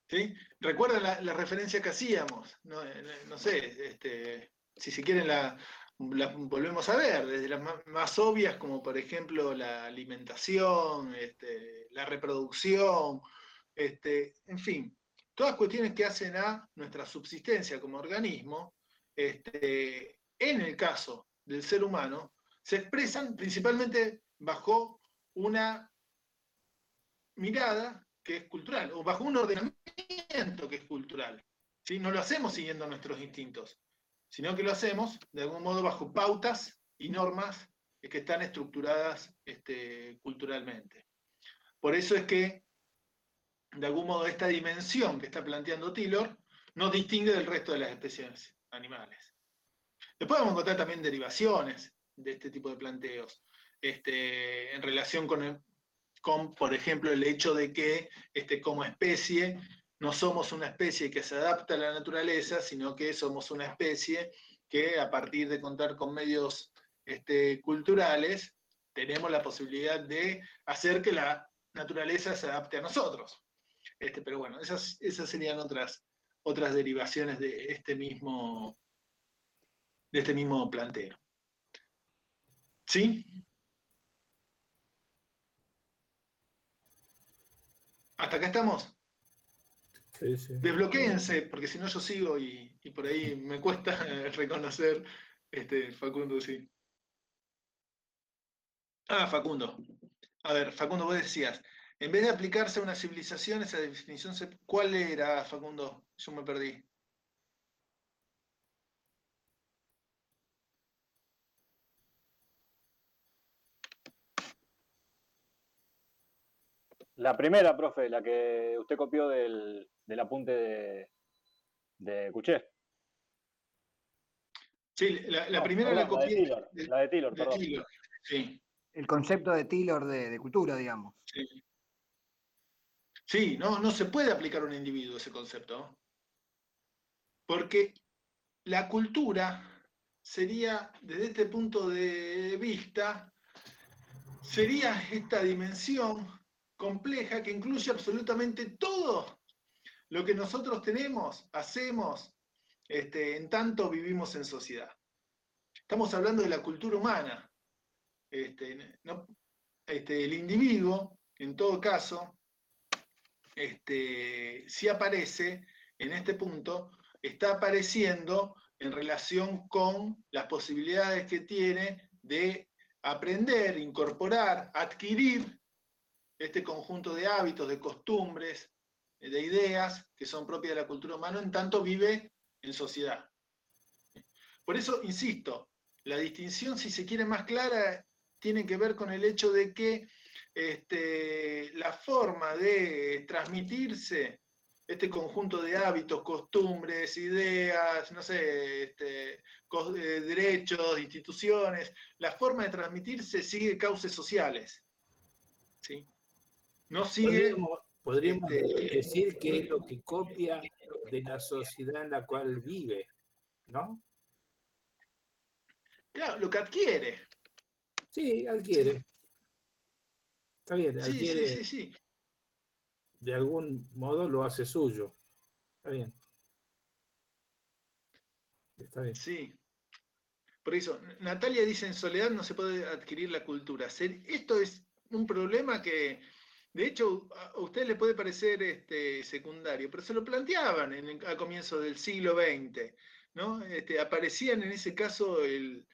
¿Sí? Recuerden la, la, referencia que hacíamos, no, no sé, este, si se quieren la, volvemos a ver, desde las más, más, obvias como por ejemplo la alimentación, este, la reproducción, este, en fin, todas cuestiones que hacen a nuestra subsistencia como organismo, este, en el caso del ser humano, se expresan principalmente bajo una mirada que es cultural, o bajo un ordenamiento que es cultural. ¿sí? No lo hacemos siguiendo nuestros instintos, sino que lo hacemos de algún modo bajo pautas y normas que están estructuradas este, culturalmente. Por eso es que de algún modo esta dimensión que está planteando Taylor nos distingue del resto de las especies animales. Después vamos a encontrar también derivaciones de este tipo de planteos este, en relación con, el, con, por ejemplo, el hecho de que este, como especie no somos una especie que se adapta a la naturaleza, sino que somos una especie que a partir de contar con medios este, culturales, tenemos la posibilidad de hacer que la naturaleza se adapte a nosotros. Este, pero bueno, esas, esas serían otras, otras derivaciones de este mismo, de este mismo planteo. ¿Sí? ¿Hasta acá estamos?
Sí, sí.
Desbloquéense, porque si no yo sigo y, y, por ahí me cuesta [LAUGHS] reconocer este, Facundo, sí. Ah, Facundo. A ver, Facundo, vos decías, en vez de aplicarse a una civilización, esa definición, ¿cuál era, Facundo? Yo me perdí.
La primera, profe, la que usted copió del, del apunte de, de Cuché.
Sí, la, la primera
la,
la copié.
La de Taylor, la de Taylor,
de
perdón.
Taylor, sí.
El concepto de Taylor de, de cultura, digamos.
Sí. Sí, no, no se puede aplicar a un individuo ese concepto. Porque la cultura sería, desde este punto de vista, sería esta dimensión compleja que incluye absolutamente todo lo que nosotros tenemos, hacemos, este, en tanto vivimos en sociedad. Estamos hablando de la cultura humana. Este, este, el individuo, en todo caso, este, si aparece en este punto, está apareciendo en relación con las posibilidades que tiene de aprender, incorporar, adquirir este conjunto de hábitos, de costumbres, de ideas que son propias de la cultura humana, en tanto vive en sociedad. Por eso, insisto, la distinción, si se quiere más clara, tiene que ver con el hecho de que este, la forma de transmitirse este conjunto de hábitos, costumbres, ideas, no sé, este, eh, derechos, instituciones, la forma de transmitirse sigue cauces sociales. ¿sí? No sigue...
Podríamos, este, decir que es lo que copia de la sociedad en la cual vive, ¿no?
Claro, lo que adquiere.
Sí, adquiere. Está bien,
adquiere. Sí, sí, sí
de algún modo lo hace suyo. Está bien.
Está bien. Sí. Por eso, Natalia dice, en soledad no se puede adquirir la cultura. Esto es un problema que, de hecho, a usted le puede parecer este, secundario, pero se lo planteaban en a comienzo del siglo XX. ¿no? Este, aparecían en ese caso el,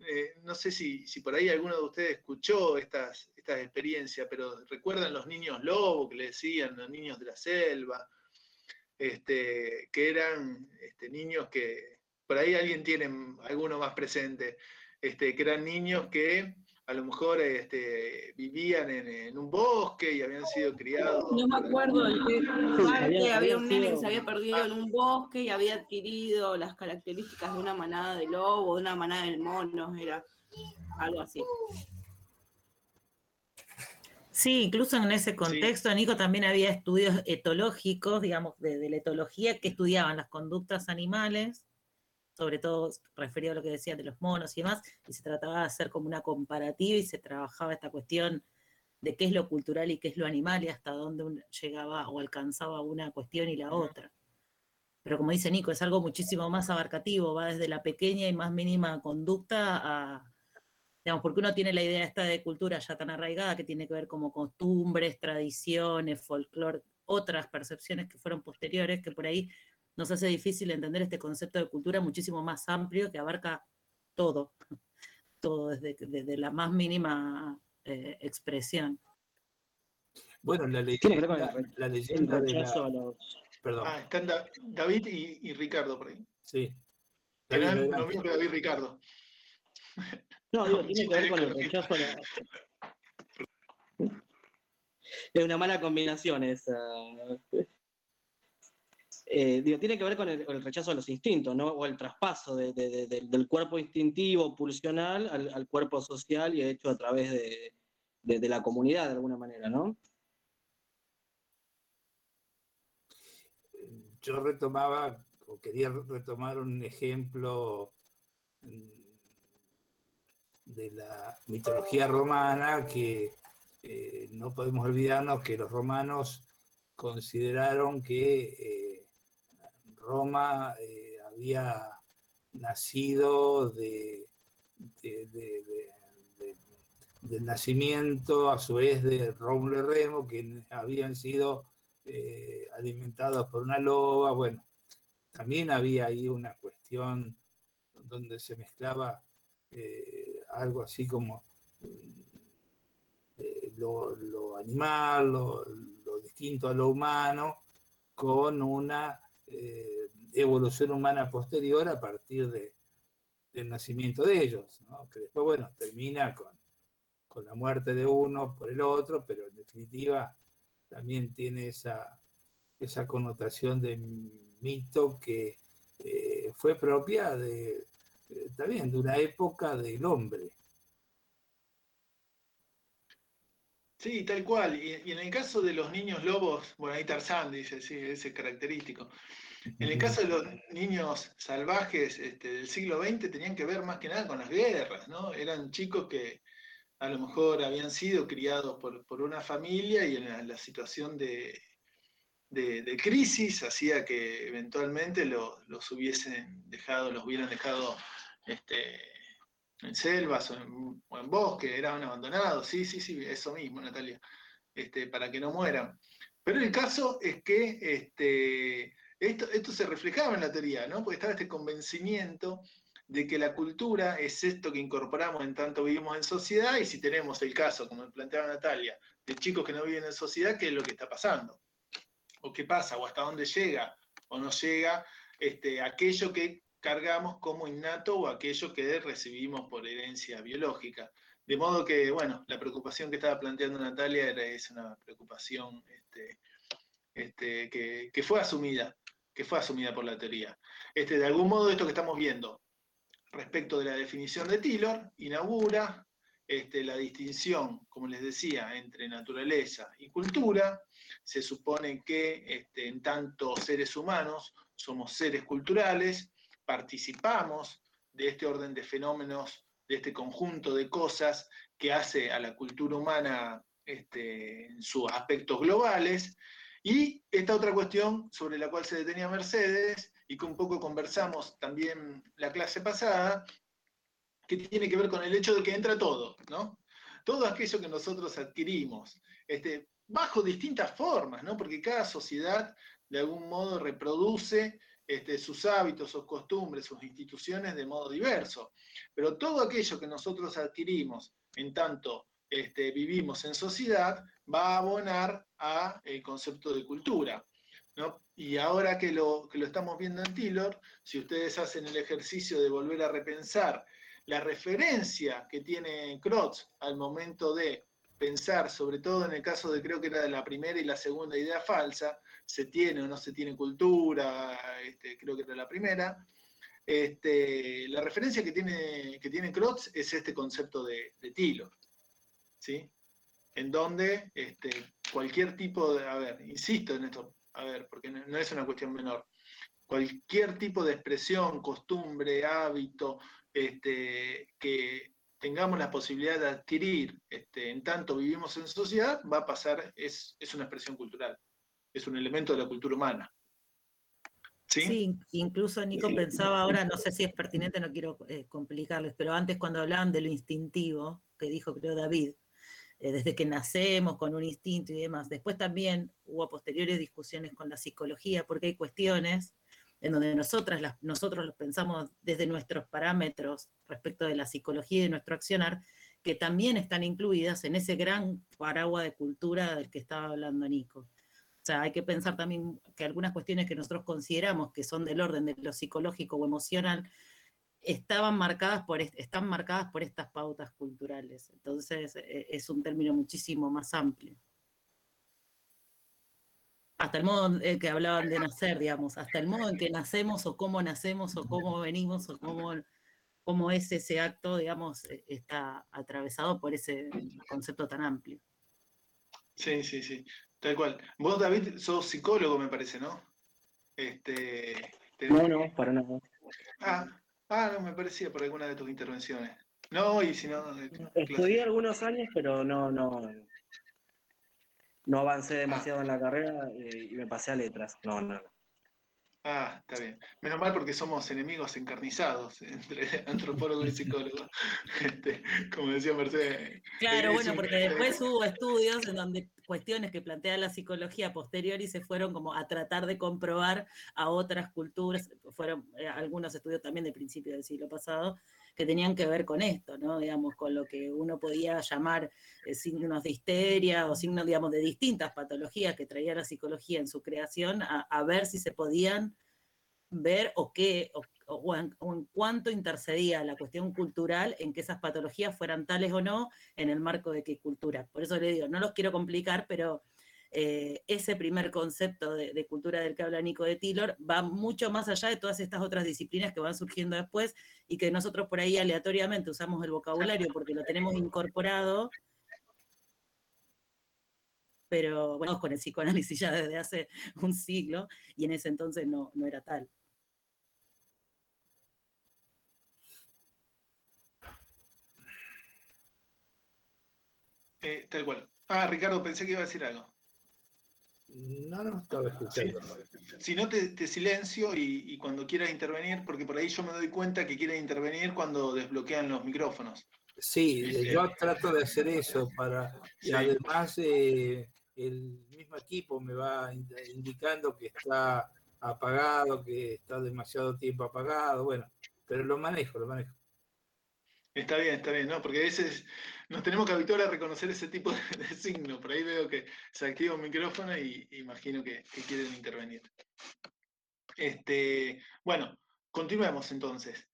eh, no sé si, por ahí alguno de ustedes escuchó estas, estas experiencias, pero recuerdan los niños lobos que le decían, los niños de la selva, este, que eran este, niños que, por ahí alguien tiene alguno más presente, este, que eran niños que a lo mejor este, vivían en, un bosque y habían sido criados.
No me acuerdo del que había, un nene que se había perdido en un bosque y había adquirido las características de una manada de lobo, de una manada de monos, era algo así.
Sí, incluso en ese contexto, Nico, también había estudios etológicos, digamos, de la etología que estudiaban las conductas animales sobre todo referido a lo que decían de los monos y demás, y se trataba de hacer como una comparativa y se trabajaba esta cuestión de qué es lo cultural y qué es lo animal y hasta dónde llegaba o alcanzaba una cuestión y la otra. Pero como dice Nico, es algo muchísimo más abarcativo, va desde la pequeña y más mínima conducta a, digamos, porque uno tiene la idea esta de cultura ya tan arraigada que tiene que ver como costumbres, tradiciones, folclore, otras percepciones que fueron posteriores, que por ahí nos hace difícil entender este concepto de cultura muchísimo más amplio que abarca todo, [LAUGHS] todo desde, la más mínima eh, expresión.
Bueno, la leyenda, la, leyenda de la...
Perdón. Ah, están David y, Ricardo por ahí.
Sí.
David, lo mismo que David y Ricardo.
No, digo, [LAUGHS] tiene que ver con el rechazo a la... [LAUGHS] Es una mala combinación esa. Eh, tiene que ver con el, rechazo a los instintos, ¿no? O el traspaso del cuerpo instintivo, pulsional, al, cuerpo social y hecho a través de, la comunidad, de alguna manera, ¿no?
Yo retomaba, o quería retomar un ejemplo de la mitología romana que eh, no podemos olvidarnos que los romanos consideraron que eh, Roma eh, había nacido de, del nacimiento a su vez de Rómulo y Remo, que habían sido alimentados por una loba. Bueno, también había ahí una cuestión donde se mezclaba algo así como lo, animal, lo, distinto a lo humano, con una evolución humana posterior a partir de, del nacimiento de ellos, que después, bueno, termina con, la muerte de uno por el otro, pero en definitiva también tiene esa, esa connotación de mito que eh, fue propia de, eh, también de una época del hombre.
Sí, tal cual. Y, en el caso de los niños lobos, bueno, ahí Tarzán dice, sí, ese es característico. En el caso de los niños salvajes este, del siglo XX tenían que ver más que nada con las guerras, ¿no? Eran chicos que a lo mejor habían sido criados por, una familia y en la, situación de, de, crisis hacía que eventualmente los hubiesen dejado, los hubieran dejado este, en selvas o en, o en bosque, eran abandonados, sí, sí, sí, eso mismo, Natalia, este, para que no mueran. Pero el caso es que este, esto, esto se reflejaba en la teoría, ¿no? Porque estaba este convencimiento de que la cultura es esto que incorporamos en tanto vivimos en sociedad y si tenemos el caso, como planteaba Natalia, de chicos que no viven en sociedad, ¿qué es lo que está pasando? ¿O qué pasa? ¿O hasta dónde llega? ¿O no llega este, aquello que cargamos como innato o aquello que recibimos por herencia biológica? De modo que, bueno, la preocupación que estaba planteando Natalia era, es una preocupación este, este, que, fue asumida, que fue asumida por la teoría. Este, de algún modo, esto que estamos viendo respecto de la definición de Taylor inaugura este, la distinción, como les decía, entre naturaleza y cultura. Se supone que en tanto seres humanos somos seres culturales, participamos de este orden de fenómenos de este conjunto de cosas que hace a la cultura humana este, en sus aspectos globales. Y esta otra cuestión sobre la cual se detenía Mercedes y que un poco conversamos también la clase pasada, que tiene que ver con el hecho de que entra todo, ¿no? Todo aquello que nosotros adquirimos, este, bajo distintas formas, ¿no? Porque cada sociedad de algún modo reproduce este, sus hábitos, sus costumbres, sus instituciones de modo diverso. Pero todo aquello que nosotros adquirimos en tanto este, vivimos en sociedad va a abonar al concepto de cultura. Y ahora que lo, que lo estamos viendo en Taylor, si ustedes hacen el ejercicio de volver a repensar la referencia que tiene Crotz al momento de pensar, sobre todo en el caso de creo que era de la primera y la segunda idea falsa, se tiene o no se tiene cultura, este, creo que era la primera. Este, la referencia que tiene, que tiene es este concepto de, de Tilo, ¿sí? En donde este, cualquier tipo de, a ver, insisto en esto, a ver, porque no, es una cuestión menor, cualquier tipo de expresión, costumbre, hábito, que tengamos la posibilidad de adquirir en tanto vivimos en sociedad, va a pasar, es, es una expresión cultural es un elemento de la cultura humana.
¿Sí? incluso Nico pensaba ahora, no sé si es pertinente, no quiero eh, complicarles, pero antes cuando hablaban de lo instintivo, que dijo creo David, eh, desde que nacemos con un instinto y demás, después también hubo posteriores discusiones con la psicología, porque hay cuestiones en donde nosotras nosotros los pensamos desde nuestros parámetros respecto de la psicología y de nuestro accionar, que también están incluidas en ese gran paraguas de cultura del que estaba hablando Nico. O sea, hay que pensar también que algunas cuestiones que nosotros consideramos que son del orden de lo psicológico o emocional, estaban marcadas por, están marcadas por estas pautas culturales. Entonces, e, es un término muchísimo más amplio. Hasta el modo en que hablaban de nacer, digamos, hasta el modo en que nacemos o cómo nacemos o cómo venimos o cómo, cómo es ese acto, digamos, e, está atravesado por ese concepto tan amplio.
Sí, sí, sí. Tal cual. Vos, David, sos psicólogo, me parece, ¿no? Este,
No, no, para nada.
Ah, ah, no, me parecía por alguna de tus intervenciones. No, y si no...
Estudié algunos años, pero no, no, no avancé demasiado en la carrera eh, y me pasé a letras. No, no.
Ah, está bien. Menos mal porque somos enemigos encarnizados [LAUGHS] entre antropólogo y psicólogo. [LAUGHS] Este, como decía Mercedes.
Claro, bueno, porque después hubo estudios en donde cuestiones que plantea la psicología posterior y se fueron como a tratar de comprobar a otras culturas, fueron eh, algunos estudios también de principio del siglo pasado, que tenían que ver con esto, ¿no? Digamos, con lo que uno podía llamar eh, signos de histeria o signos, digamos, de distintas patologías que traía la psicología en su creación, a, ver si se podían ver o qué, o, en, cuánto intercedía la cuestión cultural en que esas patologías fueran tales o no en el marco de qué cultura. Por eso le digo, no los quiero complicar, pero eh, ese primer concepto de, cultura del que habla Nico de Tillor va mucho más allá de todas estas otras disciplinas que van surgiendo después y que nosotros por ahí aleatoriamente usamos el vocabulario porque lo tenemos incorporado. pero bueno, con el psicoanálisis ya desde hace un siglo, y en ese entonces no, no era tal.
Eh, tal cual. Ah, Ricardo, pensé que iba a decir algo.
No, no, estaba escuchando.
Si no, te, te silencio y, y cuando quieras intervenir, porque por ahí yo me doy cuenta que quieren intervenir cuando desbloquean los micrófonos.
Sí,
Este,
yo trato de hacer eso para y
Sí.
además eh, el mismo equipo me va ind- indicando que está apagado, que está demasiado tiempo apagado, bueno, pero lo manejo, lo manejo.
Está bien, está bien, ¿no? Porque a veces nos tenemos que habituar a reconocer ese tipo de, de signo. Por ahí veo que se activa un micrófono y imagino que, que quieren intervenir. Este, bueno, continuemos entonces.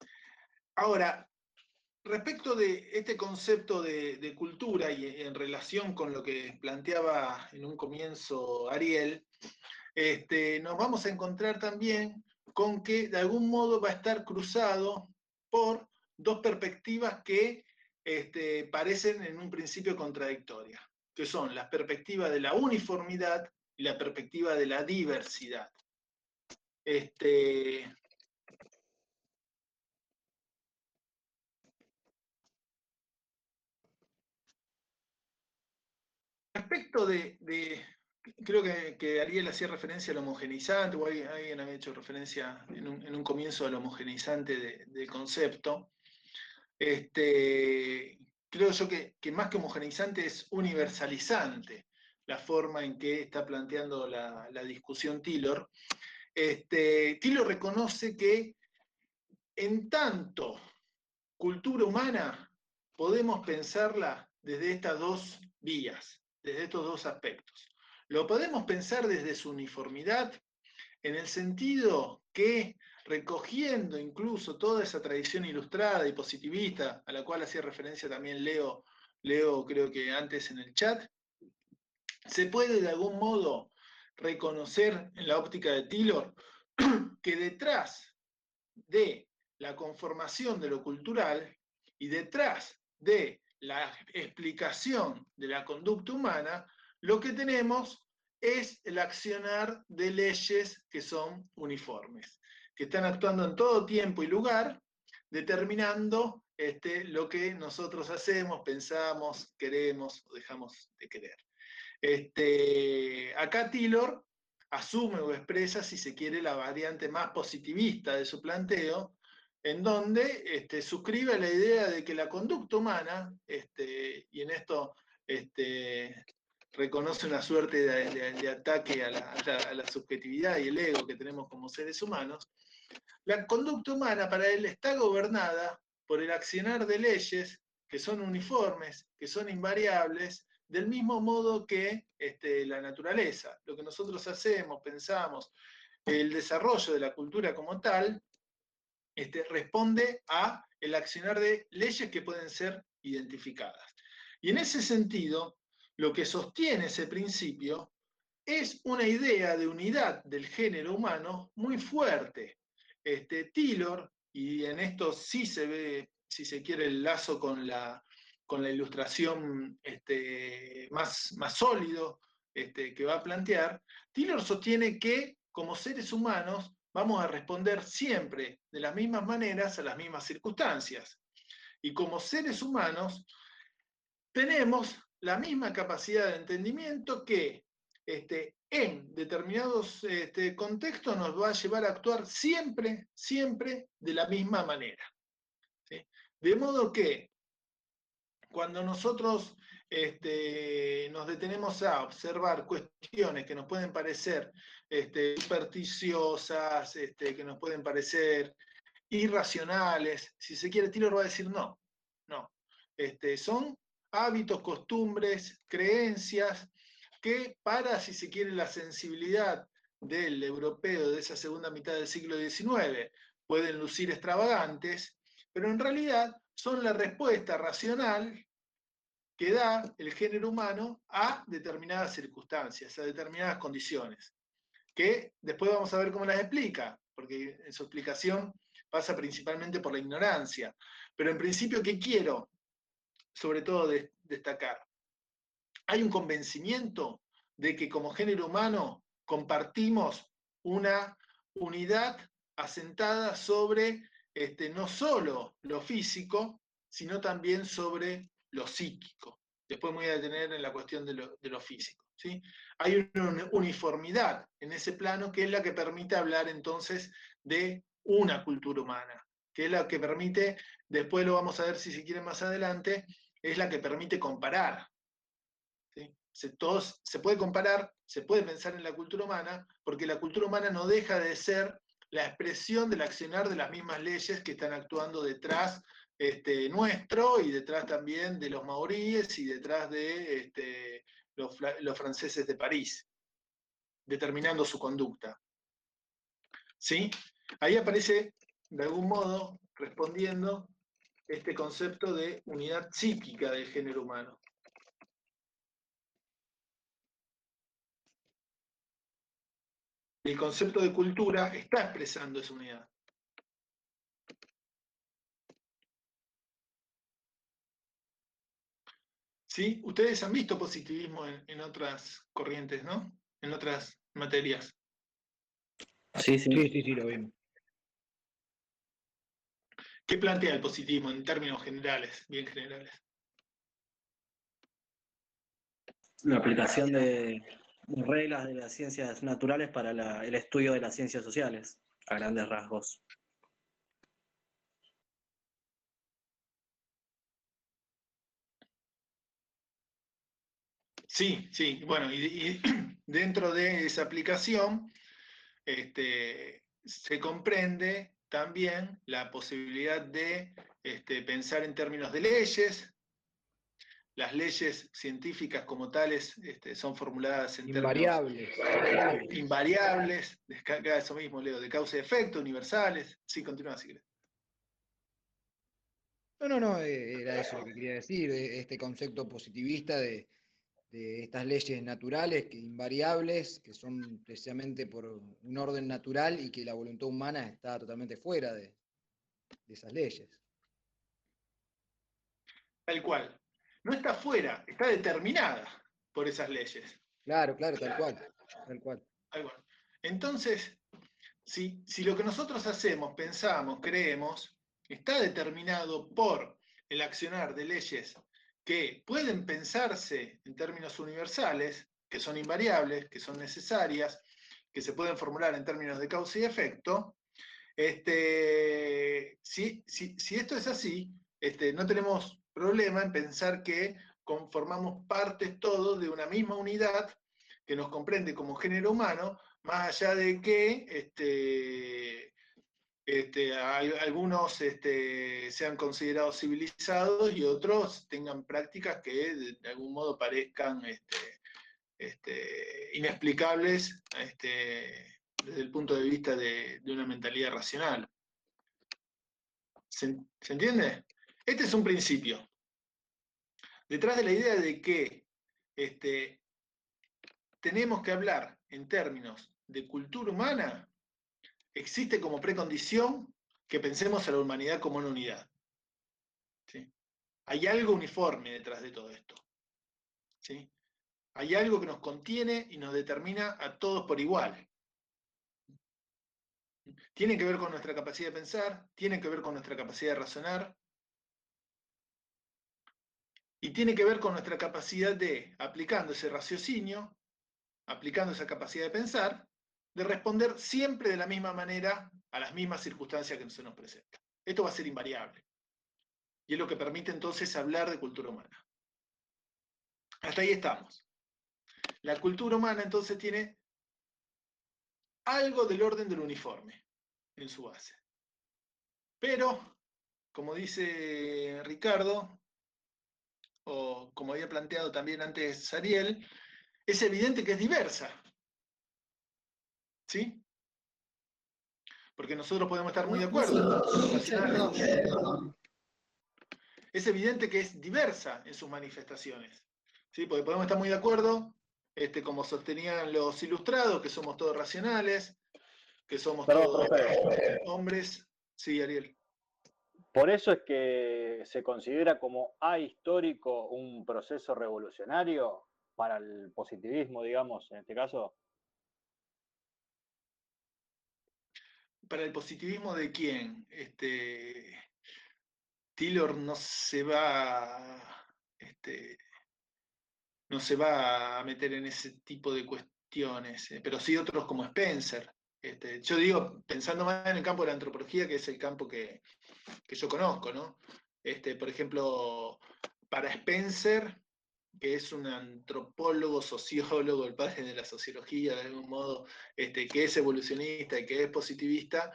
Ahora, respecto de este concepto de, de cultura y en relación con lo que planteaba en un comienzo Ariel, este, nos vamos a encontrar también con que de algún modo va a estar cruzado por dos perspectivas que este, parecen en un principio contradictorias, que son la perspectiva de la uniformidad y la perspectiva de la diversidad. Este, respecto de, creo que, que Ariel hacía referencia al homogeneizante, o alguien, había hecho referencia en un, en un comienzo al homogeneizante de- del concepto. Este, creo yo que, más que homogeneizante es universalizante la forma en que está planteando la, discusión Taylor. Este, reconoce que en tanto cultura humana podemos pensarla desde estas dos vías, desde estos dos aspectos. Lo podemos pensar desde su uniformidad, en el sentido que recogiendo incluso toda esa tradición ilustrada y positivista, a la cual hacía referencia también Leo, Leo creo que antes en el chat, se puede de algún modo reconocer en la óptica de Taylor [CLEARS THROAT] que detrás de la conformación de lo cultural y detrás de la explicación de la conducta humana, lo que tenemos es el accionar de leyes que son uniformes, que están actuando en todo tiempo y lugar, determinando este, lo que nosotros hacemos, pensamos, queremos o dejamos de querer. Este, acá Taylor asume o expresa, si se quiere, la variante más positivista de su planteo, en donde este, suscribe la idea de que la conducta humana, este, y en esto este, reconoce una suerte de, ataque a la, a subjetividad y el ego que tenemos como seres humanos, la conducta humana para él está gobernada por el accionar de leyes que son uniformes, que son invariables, del mismo modo que este, la naturaleza. Lo que nosotros hacemos, pensamos, el desarrollo de la cultura como tal, este, responde a el accionar de leyes que pueden ser identificadas. Y en ese sentido, lo que sostiene ese principio es una idea de unidad del género humano muy fuerte. Este, y en esto sí se ve, si se quiere, el lazo con la, con la ilustración este, más, más sólido este, que va a plantear, Taylor sostiene que como seres humanos vamos a responder siempre de las mismas maneras a las mismas circunstancias. Y como seres humanos tenemos la misma capacidad de entendimiento que este, en determinados este, contextos nos va a llevar a actuar siempre, siempre de la misma manera. De modo que cuando nosotros este, nos detenemos a observar cuestiones que nos pueden parecer este, supersticiosas, este, que nos pueden parecer irracionales, si se quiere, Taylor va a decir no, no. Son hábitos, costumbres, creencias que para, si se quiere, la sensibilidad del europeo de esa segunda mitad del siglo XIX pueden lucir extravagantes, pero en realidad son la respuesta racional que da el género humano a determinadas circunstancias, a determinadas condiciones, que después vamos a ver cómo las explica, porque en su explicación pasa principalmente por la ignorancia. Pero en principio, ¿qué quiero sobre todo de- destacar? Hay un convencimiento de que como género humano compartimos una unidad asentada sobre este, no solo lo físico, sino también sobre lo psíquico. Después me voy a detener en la cuestión de lo, físico. ¿sí? Hay una uniformidad en ese plano que es la que permite hablar entonces de una cultura humana, que es la que permite, después lo vamos a ver si se quiere más adelante, es la que permite comparar. Se, todos, se puede comparar, se puede pensar en la cultura humana, porque la cultura humana no deja de ser la expresión del accionar de las mismas leyes que están actuando detrás este, nuestro y detrás también de los maoríes y detrás de este, los, los, franceses de París, determinando su conducta. ¿Sí? Ahí aparece, de algún modo, respondiendo este concepto de unidad psíquica del género humano. El concepto de cultura está expresando esa unidad. ¿Sí? Ustedes han visto positivismo en, otras corrientes, ¿no? En otras materias.
Sí, sí, sí, sí, lo vimos.
¿Qué plantea el positivismo en términos generales, bien generales?
La aplicación de reglas de las ciencias naturales para el estudio de las ciencias sociales, a grandes rasgos.
Sí, sí, bueno, y, dentro de esa aplicación este, se comprende también la posibilidad de este, pensar en términos de leyes. Las leyes científicas como tales este, son formuladas en
invariables.
términos invariables, descarga eso mismo, Leo, de causa y efecto, universales. Sí, continúa si
No, no, no, eh, era eso lo que quería decir, eh, este concepto positivista de, de estas leyes naturales, que invariables, que son precisamente por un orden natural y que la voluntad humana está totalmente fuera de, esas leyes.
Tal cual. No está fuera, está determinada por esas leyes.
Claro, claro, tal cual. Tal cual.
Entonces, si, si lo que nosotros hacemos, pensamos, creemos, está determinado por el accionar de leyes que pueden pensarse en términos universales, que son invariables, que son necesarias, que se pueden formular en términos de causa y efecto, este, si, esto es así, este, no tenemos problema en pensar que conformamos partes todos de una misma unidad que nos comprende como género humano, más allá de que este, este, algunos este, sean considerados civilizados y otros tengan prácticas que de, algún modo parezcan este, inexplicables desde el punto de vista de, una mentalidad racional. ¿Se, ¿Se, entiende? Este es un principio. Detrás de la idea de que tenemos que hablar en términos de cultura humana, existe como precondición que pensemos a la humanidad como una unidad. Hay algo uniforme detrás de todo esto. ¿sí? Hay algo que nos contiene y nos determina a todos por igual. Tiene que ver con nuestra capacidad de pensar, tiene que ver con nuestra capacidad de razonar, y tiene que ver con nuestra capacidad de, aplicando ese raciocinio, aplicando esa capacidad de pensar, de responder siempre de la misma manera a las mismas circunstancias que se nos presentan. Esto va a ser invariable. Y es lo que permite entonces hablar de cultura humana. Hasta ahí estamos. La cultura humana entonces tiene algo del orden del uniforme en su base. Pero, como dice Ricardo, o como había planteado también antes Ariel, es evidente que es diversa. ¿Sí? Porque nosotros podemos estar muy de acuerdo. Es evidente que es diversa en sus manifestaciones. ¿Sí? Porque podemos estar muy de acuerdo, este, como sostenían los ilustrados, que somos todos racionales, que somos todos hombres. Sí, Ariel.
Por eso es que se considera como ahistórico un proceso revolucionario para el positivismo, digamos, en este caso?
¿Para el positivismo de quién? Este, Taylor no se va, este, no se va a meter en ese tipo de cuestiones, eh, pero sí otros como Spencer. Este, yo digo, pensando más en el campo de la antropología, que es el campo que, yo conozco, ¿no? Este, por ejemplo, para Spencer, que es un antropólogo, sociólogo, el padre de la sociología, de algún modo, este, que es evolucionista y que es positivista,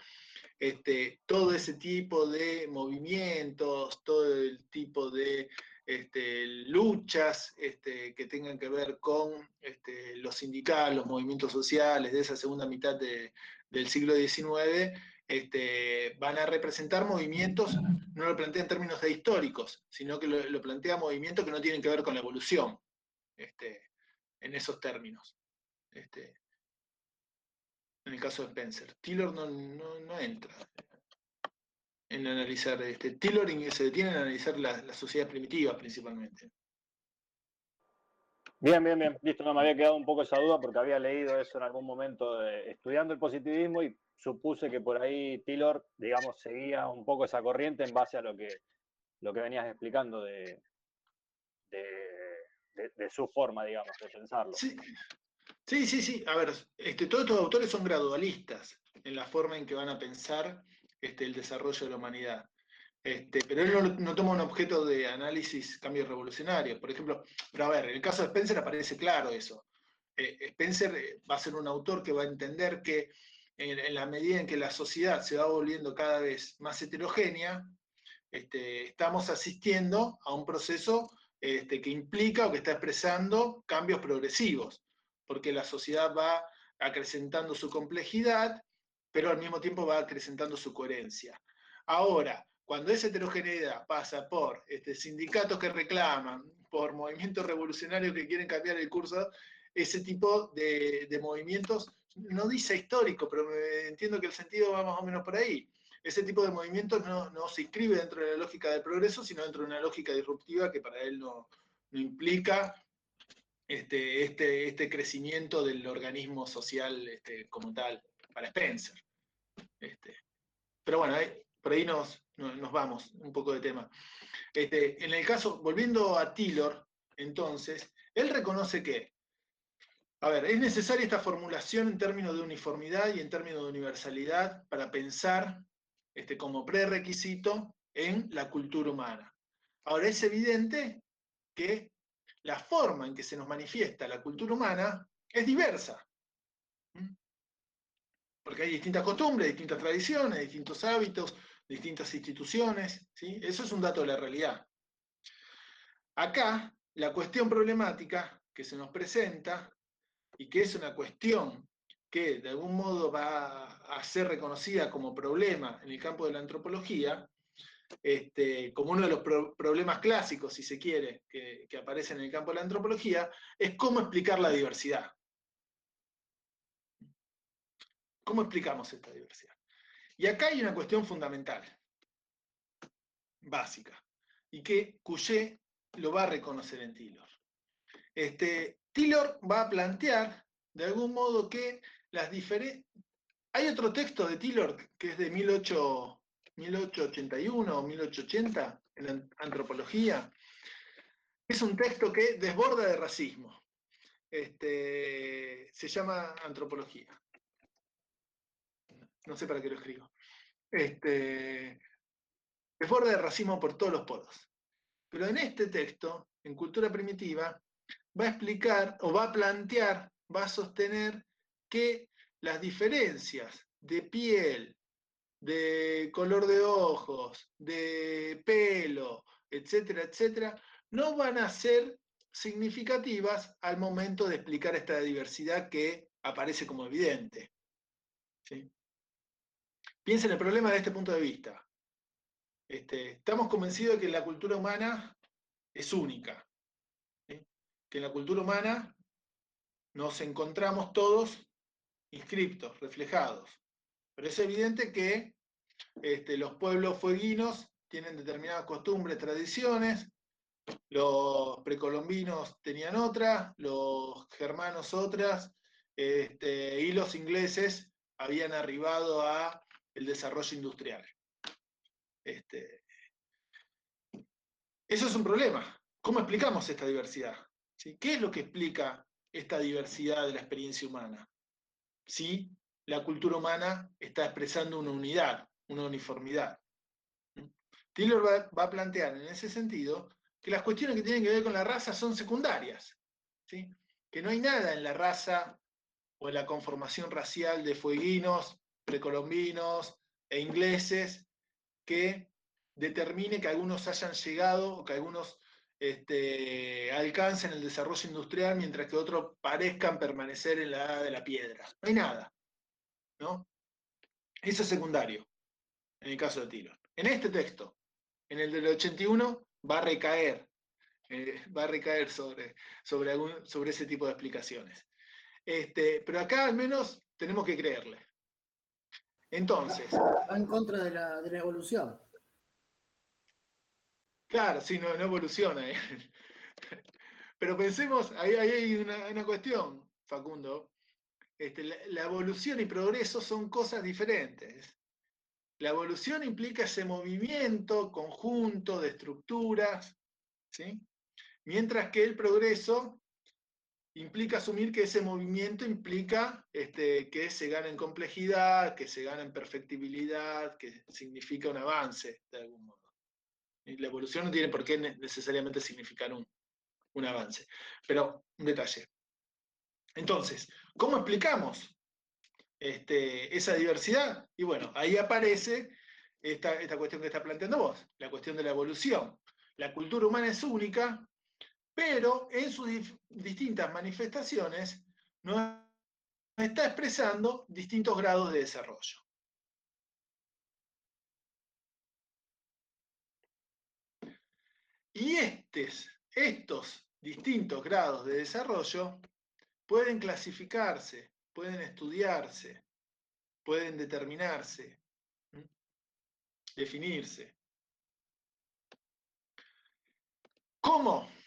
este, todo ese tipo de movimientos, todo el tipo de este, luchas este, que tengan que ver con este, los sindicatos, los movimientos sociales de esa segunda mitad del siglo XIX, este, van a representar movimientos, no lo plantea en términos de históricos, sino que lo, plantea movimientos que no tienen que ver con la evolución, este, en esos términos. Este, en el caso de Spencer. Taylor no, entra en analizar, este, Taylor se detiene en analizar la, la sociedad primitiva principalmente.
Bien, bien, bien. Listo, no me había quedado un poco esa duda porque había leído eso en algún momento estudiando el positivismo y supuse que por ahí Taylor, digamos, seguía un poco esa corriente en base a lo que, lo que venías explicando de, de, su forma, digamos, de pensarlo.
Sí, sí, sí. sí. A ver, este, todos estos autores son gradualistas en la forma en que van a pensar este, el desarrollo de la humanidad. Este, pero él no, toma un objeto de análisis cambio revolucionario. Por ejemplo, pero a ver, en el caso de Spencer aparece claro eso. Eh, Spencer eh, va a ser un autor que va a entender que en, la medida en que la sociedad se va volviendo cada vez más heterogénea, este, estamos asistiendo a un proceso este, que implica o que está expresando cambios progresivos, porque la sociedad va acrecentando su complejidad, pero al mismo tiempo va acrecentando su coherencia. Ahora, cuando esa heterogeneidad pasa por este, sindicatos que reclaman, por movimientos revolucionarios que quieren cambiar el curso, ese tipo de, movimientos no dice histórico, pero entiendo que el sentido va más o menos por ahí. Ese tipo de movimientos no, se inscribe dentro de la lógica del progreso, sino dentro de una lógica disruptiva que para él no, implica este, este, este, crecimiento del organismo social como tal, para Spencer. Pero bueno, por ahí nos, nos, vamos un poco de tema. Este, en el caso, volviendo a Taylor, entonces, él reconoce que a ver, es necesaria esta formulación en términos de uniformidad y en términos de universalidad para pensar este, como prerequisito en la cultura humana. Ahora, es evidente que la forma en que se nos manifiesta la cultura humana es diversa. Porque hay distintas costumbres, distintas tradiciones, distintos hábitos, distintas instituciones. ¿sí? Eso es un dato de la realidad. Acá, la cuestión problemática que se nos presenta y que es una cuestión que de algún modo va a ser reconocida como problema en el campo de la antropología, este, como uno de los problemas clásicos, si se quiere, que, que aparecen en el campo de la antropología, es cómo explicar la diversidad. ¿Cómo explicamos esta diversidad? Y acá hay una cuestión fundamental, básica, y que Couchet lo va a reconocer en Taylor. Este, Taylor va a plantear, de algún modo, que las diferentes... Hay otro texto de Taylor que es de 1881 o 1880 en antropología. Es un texto que desborda de racismo. Este, se llama Antropología. No sé para qué lo escribo. Este, desborda de racismo por todos los poros. Pero en este texto, en Cultura Primitiva, va a explicar o va a plantear, va a sostener que las diferencias de piel, de color de ojos, de pelo, etcétera, etcétera, no van a ser significativas al momento de explicar esta diversidad que aparece como evidente. Piensen el problema de este punto de vista. Este, estamos convencidos de que la cultura humana es única, que en la cultura humana nos encontramos todos inscriptos, reflejados. Pero es evidente que este, los pueblos fueguinos tienen determinadas costumbres, tradiciones, Los precolombinos tenían otra, los germanos otras, este, y los ingleses habían arribado a el desarrollo industrial. Este, eso es un problema. ¿Cómo explicamos esta diversidad? ¿Qué es lo que explica esta diversidad de la experiencia humana? Si la cultura humana está expresando una unidad, una uniformidad. Taylor va, a plantear en ese sentido que las cuestiones que tienen que ver con la raza son secundarias, ¿sí? que no hay nada en la raza o en la conformación racial de fueguinos, precolombinos e ingleses que determine que algunos hayan llegado o que algunos este, alcancen el desarrollo industrial mientras que otros parezcan permanecer en la edad de la piedra. No hay nada. ¿no? Eso es secundario, en el caso de Tilo. En este texto, en el del 81, va a recaer, eh, va a recaer sobre, sobre, algún, sobre ese tipo de explicaciones. Este, pero acá al menos tenemos que creerle. Entonces.
Va en contra de la, de la evolución.
Claro, sí, no, no evoluciona. ¿eh? Pero pensemos, ahí, hay una, una, cuestión, Facundo. Este, la, evolución y progreso son cosas diferentes. La evolución implica ese movimiento conjunto de estructuras, ¿sí? mientras que el progreso implica asumir que ese movimiento implica este, que se gana en complejidad, que se gana en perfectibilidad, que significa un avance de algún modo. la evolución no tiene por qué necesariamente significar un, un avance. Pero un detalle. Entonces, ¿cómo explicamos este, esa diversidad? Y bueno, ahí aparece esta, esta cuestión que está planteando vos, la cuestión de la evolución. La cultura humana es única, pero en sus distintas manifestaciones nos está expresando distintos grados de desarrollo. Y estos, estos distintos grados de desarrollo pueden clasificarse, pueden estudiarse, pueden determinarse, definirse. ¿Cómo?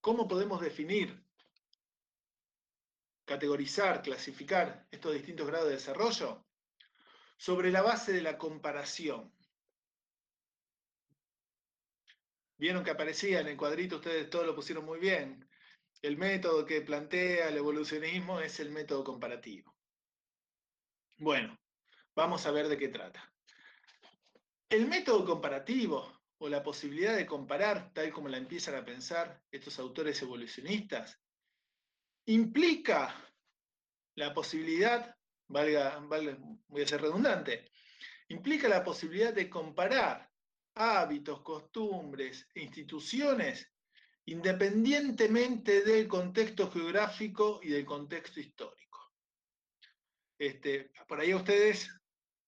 ¿Cómo podemos definir, categorizar, clasificar estos distintos grados de desarrollo? Sobre la base de la comparación. Vieron que aparecía en el cuadrito, ustedes todos lo pusieron muy bien. El método que plantea el evolucionismo es el método comparativo. Bueno, vamos a ver de qué trata. El método comparativo o la posibilidad de comparar, tal como la empiezan a pensar estos autores evolucionistas, implica la posibilidad, valga, voy a ser redundante, implica la posibilidad de comparar hábitos, costumbres e instituciones independientemente del contexto geográfico y del contexto histórico. Este, por ahí ustedes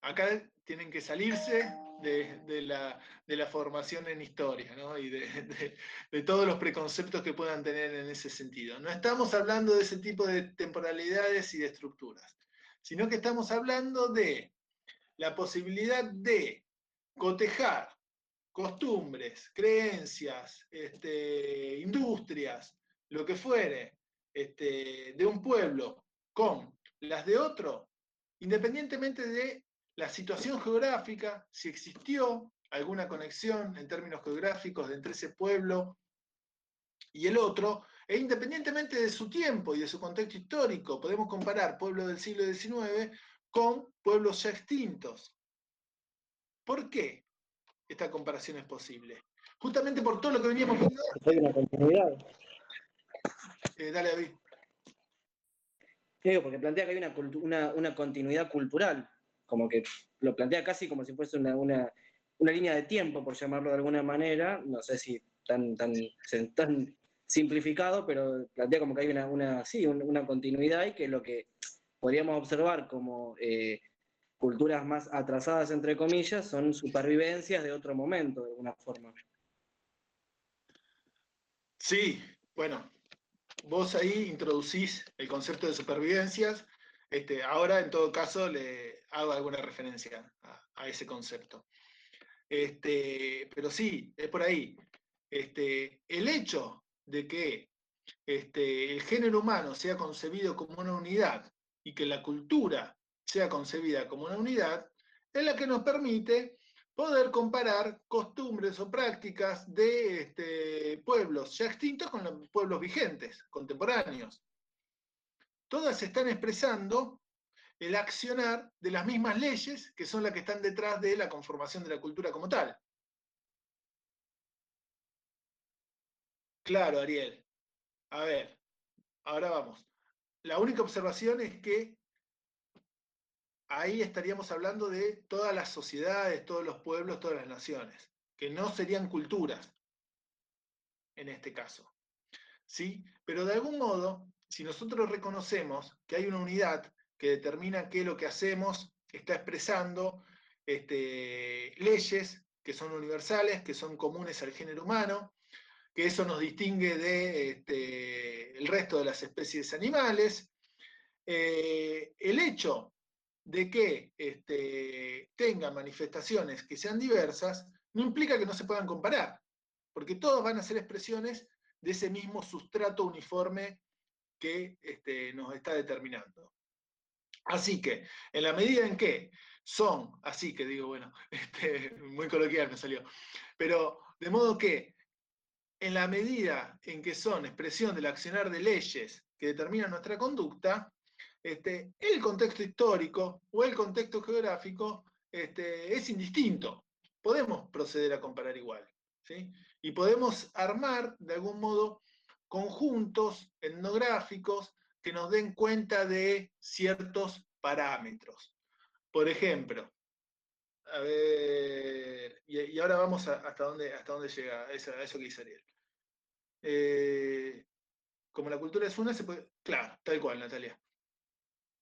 acá tienen que salirse de, la, formación en historia y de, de, todos los preconceptos que puedan tener en ese sentido. No estamos hablando de ese tipo de temporalidades y de estructuras, sino que estamos hablando de la posibilidad de cotejar costumbres, creencias, este, industrias, lo que fuere, este, de un pueblo con las de otro, independientemente de la situación geográfica, si existió alguna conexión en términos geográficos entre ese pueblo y el otro, e independientemente de su tiempo y de su contexto histórico, podemos comparar pueblos del siglo XIX con pueblos ya extintos. ¿Por qué? esta comparación es posible. Justamente por todo lo que veníamos viendo.
Hay una continuidad.
Eh, dale, David.
porque plantea que hay una, una, continuidad cultural, como que lo plantea casi como si fuese una, una, línea de tiempo, por llamarlo de alguna manera, no sé si tan, tan, simplificado, pero plantea como que hay una, una, sí, una continuidad y que lo que podríamos observar como eh, culturas más atrasadas, entre comillas, son supervivencias de otro momento, de alguna forma.
Sí, bueno, vos ahí introducís el concepto de supervivencias. Este, ahora, en todo caso, le hago alguna referencia a, ese concepto. Este, pero sí, es por ahí. Este, el hecho de que el género humano sea concebido como una unidad y que la cultura sea concebida como una unidad, es la que nos permite poder comparar costumbres o prácticas de este, pueblos ya extintos con los pueblos vigentes, contemporáneos. Todas están expresando el accionar de las mismas leyes que son las que están detrás de la conformación de la cultura como tal. Claro, Ariel. A ver, ahora vamos. La única observación es que ahí estaríamos hablando de todas las sociedades, todos los pueblos, todas las naciones, que no serían culturas en este caso. ¿Sí? Pero de algún modo, si nosotros reconocemos que hay una unidad que determina que lo que hacemos está expresando este, leyes que son universales, que son comunes al género humano, que eso nos distingue del este, resto de las especies animales. Eh, el hecho de que este, tengan manifestaciones que sean diversas no implica que no se puedan comparar, porque todos van a ser expresiones de ese mismo sustrato uniforme que este, nos está determinando. Así que, en la medida en que son, así que digo, bueno, [LAUGHS] este, muy coloquial me salió, pero de modo que en la medida en que son expresión del accionar de leyes que determinan nuestra conducta, este, el contexto histórico o el contexto geográfico este, es indistinto. Podemos proceder a comparar igual. ¿sí? Y podemos armar, de algún modo, conjuntos etnográficos que nos den cuenta de ciertos parámetros. Por ejemplo, a ver, y, ahora vamos hasta, dónde, hasta dónde llega a eso, que dice Ariel. Eh, como la cultura es una, se puede, claro, tal cual, Natalia.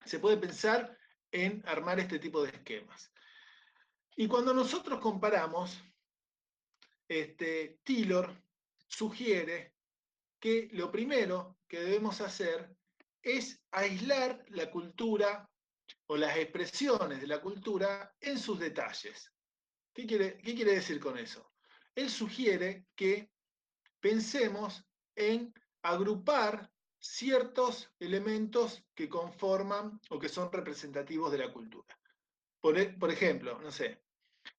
Se puede pensar en armar este tipo de esquemas. Y cuando nosotros comparamos, este, Taylor sugiere que lo primero que debemos hacer es aislar la cultura o las expresiones de la cultura en sus detalles. ¿Qué quiere, qué quiere decir con eso? Él sugiere que pensemos en agrupar ciertos elementos que conforman o que son representativos de la cultura. Por, e, ejemplo, no sé,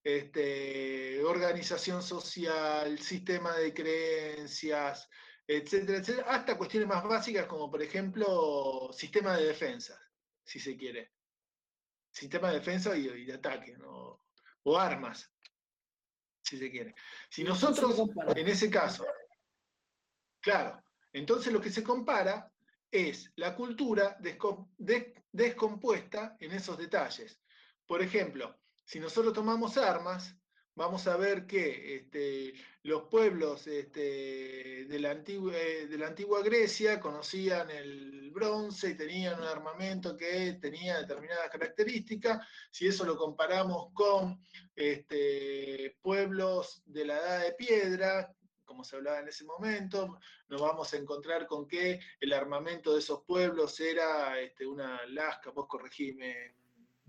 este, organización social, sistema de creencias, etcétera, etcétera, hasta cuestiones más básicas como, por ejemplo, sistema de defensa, si se quiere. Sistema de defensa y, de ataque, o armas, si se quiere. Si nosotros, en ese caso, claro, entonces lo que se compara es la cultura descompuesta en esos detalles. Por ejemplo, si nosotros tomamos armas, vamos a ver que este, los pueblos este, de, la antigua, eh, de, la antigua, Grecia conocían el bronce y tenían un armamento que tenía determinadas características. Si eso lo comparamos con este, pueblos de la edad de piedra, como se hablaba en ese momento, nos vamos a encontrar con que el armamento de esos pueblos era una lasca, vos corregime,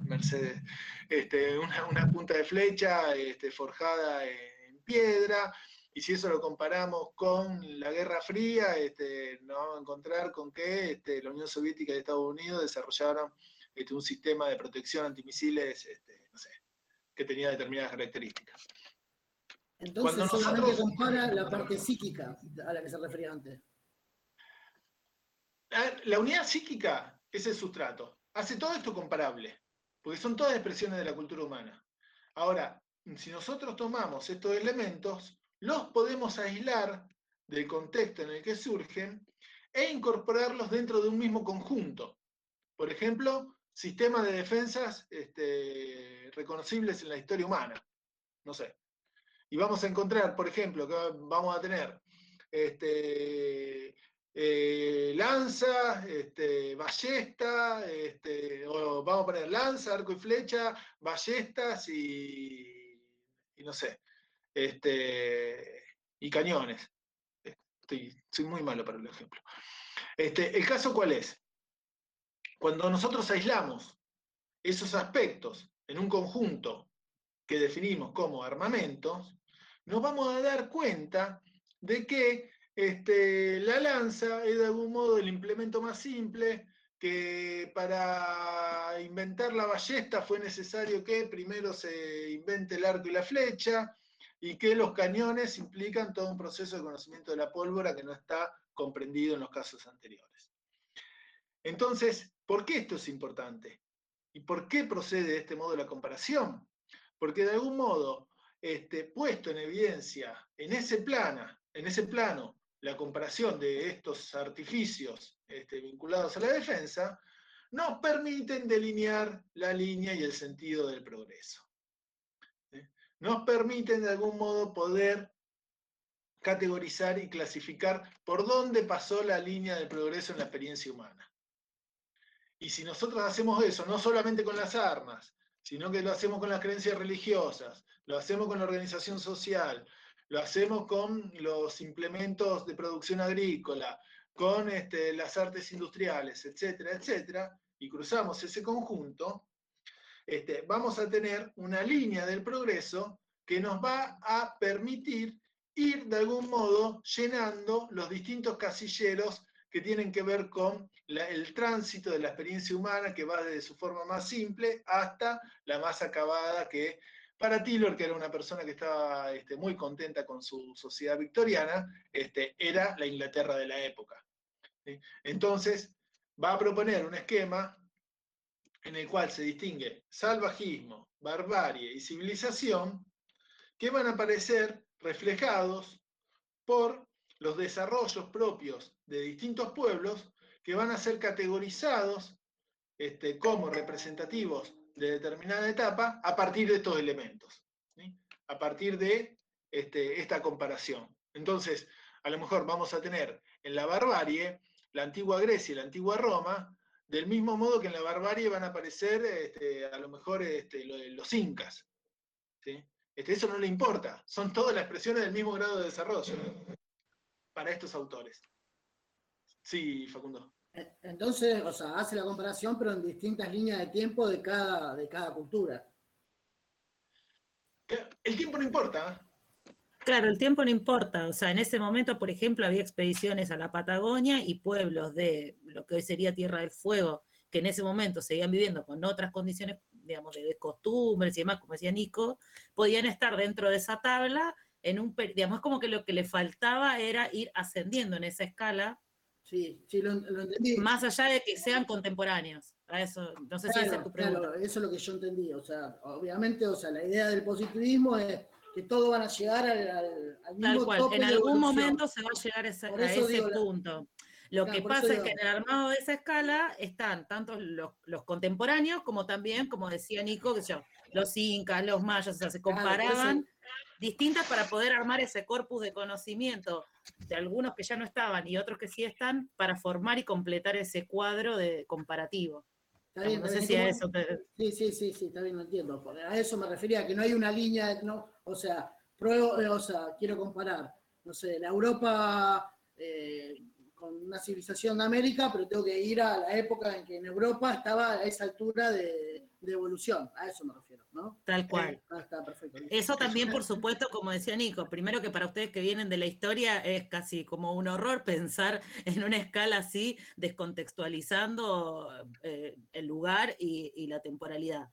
Mercedes, este, una, punta de flecha este, forjada en piedra, y si eso lo comparamos con la Guerra Fría, este, nos vamos a encontrar con que este, la Unión Soviética y Estados Unidos desarrollaron este, un sistema de protección antimisiles no sé, que tenía determinadas características.
Entonces solamente compara la parte psíquica a la que se refería antes.
La unidad psíquica es el sustrato. Hace todo esto comparable porque son todas expresiones de la cultura humana. Ahora, si nosotros tomamos estos elementos, los podemos aislar del contexto en el que surgen e incorporarlos dentro de un mismo conjunto. Por ejemplo, sistemas de defensas este, reconocibles en la historia humana. No sé. Y vamos a encontrar, por ejemplo, que vamos a tener este, eh, lanza, este, ballesta, este, o vamos a poner lanza, arco y flecha, ballestas y, no sé, este, y cañones. Estoy, soy muy malo para el ejemplo. Este, ¿El caso cuál es? Cuando nosotros aislamos esos aspectos en un conjunto que definimos como armamentos, nos vamos a dar cuenta de que este, la lanza es de algún modo el implemento más simple, que para inventar la ballesta fue necesario que primero se invente el arco y la flecha, y que los cañones implican todo un proceso de conocimiento de la pólvora que no está comprendido en los casos anteriores. Entonces, ¿por qué esto es importante? ¿Y por qué procede de este modo la comparación? Porque de algún modo, este, puesto en evidencia en ese, en ese plano la comparación de estos artificios este, vinculados a la defensa, nos permiten delinear la línea y el sentido del progreso. Nos permiten de algún modo poder categorizar y clasificar por dónde pasó la línea del progreso en la experiencia humana. Y si nosotros hacemos eso, no solamente con las armas, sino que lo hacemos con las creencias religiosas, lo hacemos con la organización social, lo hacemos con los implementos de producción agrícola, con este, las artes industriales, etcétera, etcétera, y cruzamos ese conjunto, este, vamos a tener una línea del progreso que nos va a permitir ir de algún modo llenando los distintos casilleros que tienen que ver con el tránsito de la experiencia humana que va desde su forma más simple hasta la más acabada que para Taylor, que era una persona que estaba este, muy contenta con su sociedad victoriana, este, era la Inglaterra de la época. Entonces, va a proponer un esquema en el cual se distingue salvajismo, barbarie y civilización, que van a aparecer reflejados por los desarrollos propios de distintos pueblos que van a ser categorizados este, como representativos de determinada etapa a partir de estos elementos, a partir de este, esta comparación. Entonces, a lo mejor vamos a tener en la barbarie la antigua Grecia y la antigua Roma, del mismo modo que en la barbarie van a aparecer este, a lo mejor este, los incas. eso no le importa, son todas las expresiones del mismo grado de desarrollo para estos autores. Sí, Facundo.
Entonces, o sea, hace la comparación, pero en distintas líneas de tiempo de cada, de cada cultura.
El tiempo no importa.
Claro, el tiempo no importa. O sea, en ese momento, por ejemplo, había expediciones a la Patagonia y pueblos de lo que hoy sería Tierra del Fuego, que en ese momento seguían viviendo con otras condiciones, digamos, de costumbres y demás, como decía Nico, podían estar dentro de esa tabla en un, digamos, como que lo que le faltaba era ir ascendiendo en esa escala
Sí, sí, lo, entendí.
Más allá de que sean contemporáneos. A eso, no sé si es tu pregunta.
Claro, eso es lo que yo entendí. O sea, obviamente, o sea, la idea del positivismo es que todos van a llegar al, al, mismo
Tal cual. en algún momento se va a llegar a ese punto. Lo que pasa es que en el armado de esa escala están tanto los, los contemporáneos como también, como decía Nico, que yo, los incas, los mayas, o sea, se comparaban distintas para poder armar ese corpus de conocimiento de algunos que ya no estaban y otros que sí están para formar y completar ese cuadro de comparativo.
no sé si a eso Sí, sí, sí, sí, está bien, lo entiendo. A eso me refería, que no hay una línea, no, o sea, pruebo, eh, o sea, quiero comparar, no sé, la Europa eh, con una civilización de América, pero tengo que ir a la época en que en Europa estaba a esa altura de, evolución, a eso me refiero, ¿no?
Tal cual. Ah, eso también, por supuesto, como decía Nico, primero que para ustedes que vienen de la historia es casi como un horror pensar en una escala así, descontextualizando eh, el lugar y, la temporalidad.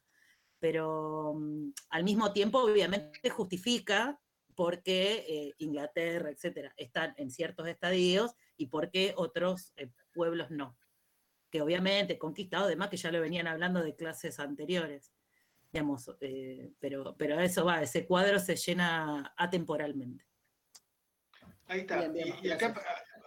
Pero mm, al mismo tiempo, obviamente, justifica porque eh, Inglaterra, etcétera, están en ciertos estadios y por qué otros eh, pueblos no. Que obviamente conquistado, además que ya lo venían hablando de clases anteriores. Digamos, eh, pero, pero eso va, ese cuadro se llena atemporalmente.
Ahí está. y, acá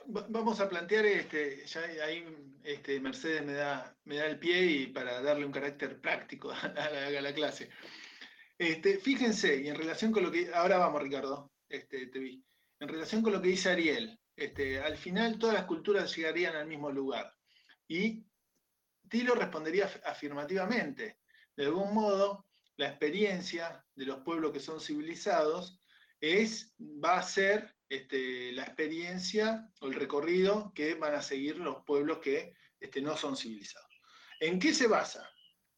vamos a plantear, este, ya ahí este, Mercedes me da, me da el pie y para darle un carácter práctico a la clase. Este, fíjense, y en relación con lo que. Ahora vamos, Ricardo, este, te vi. En relación con lo que dice Ariel, este, al final todas las culturas llegarían al mismo lugar. Y Tilo respondería afirmativamente. De algún modo, la experiencia de los pueblos que son civilizados es, va a ser este, la experiencia o el recorrido que van a seguir los pueblos que este, no son civilizados. ¿En qué se basa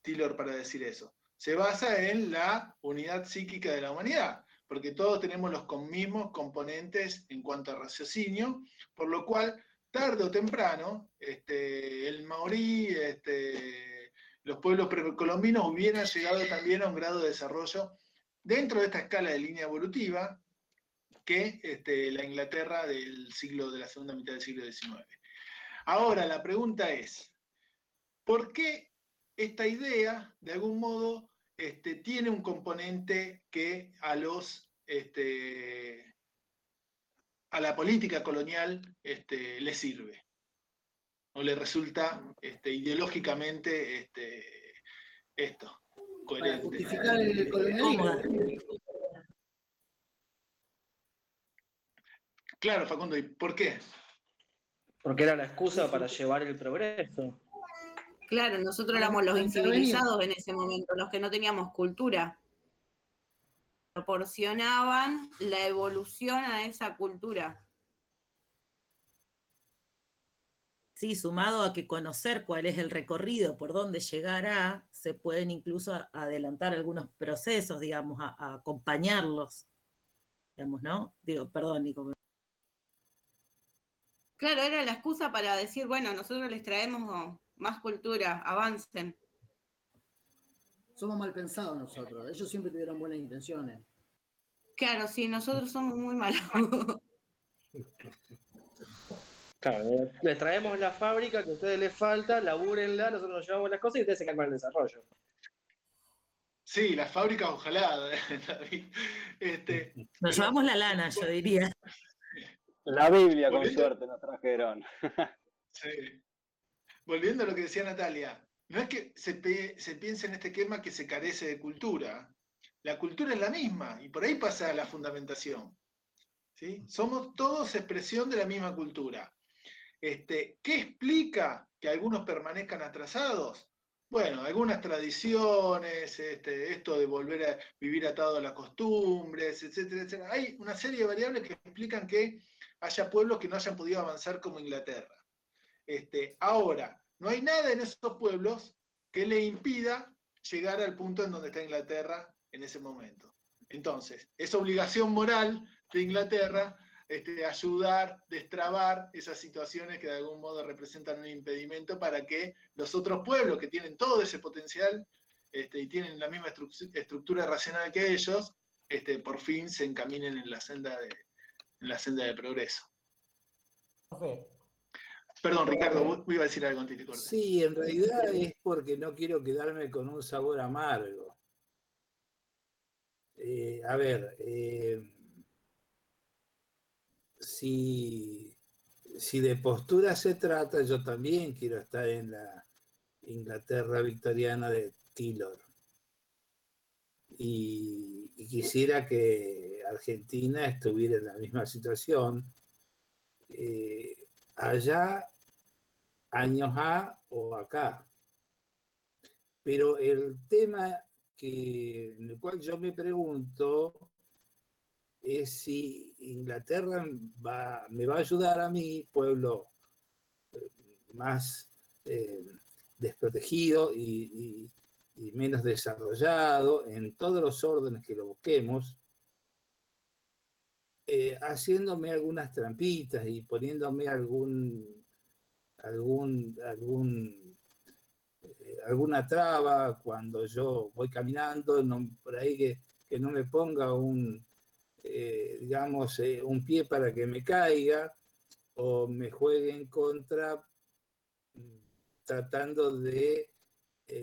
Tillor para decir eso? se basa en la unidad psíquica de la humanidad, porque todos tenemos los mismos componentes en cuanto a raciocinio, por lo cual tarde o temprano este, el maorí, este, los pueblos precolombinos hubieran llegado también a un grado de desarrollo dentro de esta escala de línea evolutiva que este, la Inglaterra del siglo, de la segunda mitad del siglo XIX. Ahora, la pregunta es, ¿por qué esta idea, de algún modo, este, tiene un componente que a los este, a la política colonial este, le sirve o le resulta este, ideológicamente este, esto, coherente. justificar el colonialismo. Claro, Facundo, ¿y por qué?
Porque era la excusa para llevar el progreso.
Claro, nosotros éramos los incivilizados en ese momento, los que no teníamos cultura. Proporcionaban la evolución a esa cultura.
Sí, sumado a que conocer cuál es el recorrido, por dónde llegará, se pueden incluso adelantar algunos procesos, digamos, a, acompañarlos. Digamos, ¿no? Digo, perdón, Nico.
Claro, era la excusa para decir, bueno, nosotros les traemos más cultura, avancen.
Somos mal pensados nosotros, ellos siempre tuvieron buenas intenciones.
Claro, sí, nosotros somos muy malos.
Claro, les traemos la fábrica que a ustedes les falta, labúrenla, nosotros nos llevamos las cosas y ustedes se calman el desarrollo.
Sí, la fábrica ojalá, [LAUGHS] Este,
nos llevamos la lana, yo diría.
La Biblia, con suerte, nos trajeron. [LAUGHS]
Sí. Volviendo a lo que decía Natalia, no es que se, piense en este esquema que se carece de cultura. La cultura es la misma y por ahí pasa la fundamentación. Somos todos expresión de la misma cultura. Este, ¿Qué explica que algunos permanezcan atrasados? Bueno, algunas tradiciones, este, esto de volver a vivir atado a las costumbres, etcétera, etcétera. Hay una serie de variables que explican que haya pueblos que no hayan podido avanzar como Inglaterra. Este, ahora, no hay nada en esos pueblos que le impida llegar al punto en donde está Inglaterra en ese momento. Entonces, es obligación moral de Inglaterra este, ayudar, destrabar esas situaciones que de algún modo representan un impedimento para que los otros pueblos que tienen todo ese potencial este, y tienen la misma estructura racional que ellos, este, por fin se encaminen en la senda de, en la senda de progreso. Perdón, Ricardo, vos iba a decir algo antes de
Sí, en realidad es porque no quiero quedarme con un sabor amargo. Eh, a ver, eh, si, si de postura se trata, yo también quiero estar en la Inglaterra victoriana de Taylor. y quisiera que Argentina estuviera en la misma situación, eh, allá, años A o acá. Pero el tema que, en el cual yo me pregunto es si Inglaterra me va a ayudar a mi pueblo eh, más eh, desprotegido y, menos desarrollado en todos los órdenes que lo busquemos, eh, haciéndome algunas trampitas y poniéndome algún, algún, algún eh, alguna traba cuando yo voy caminando, por ahí que, no me ponga un, eh, digamos, un pie para que me caiga o me juegue en contra tratando de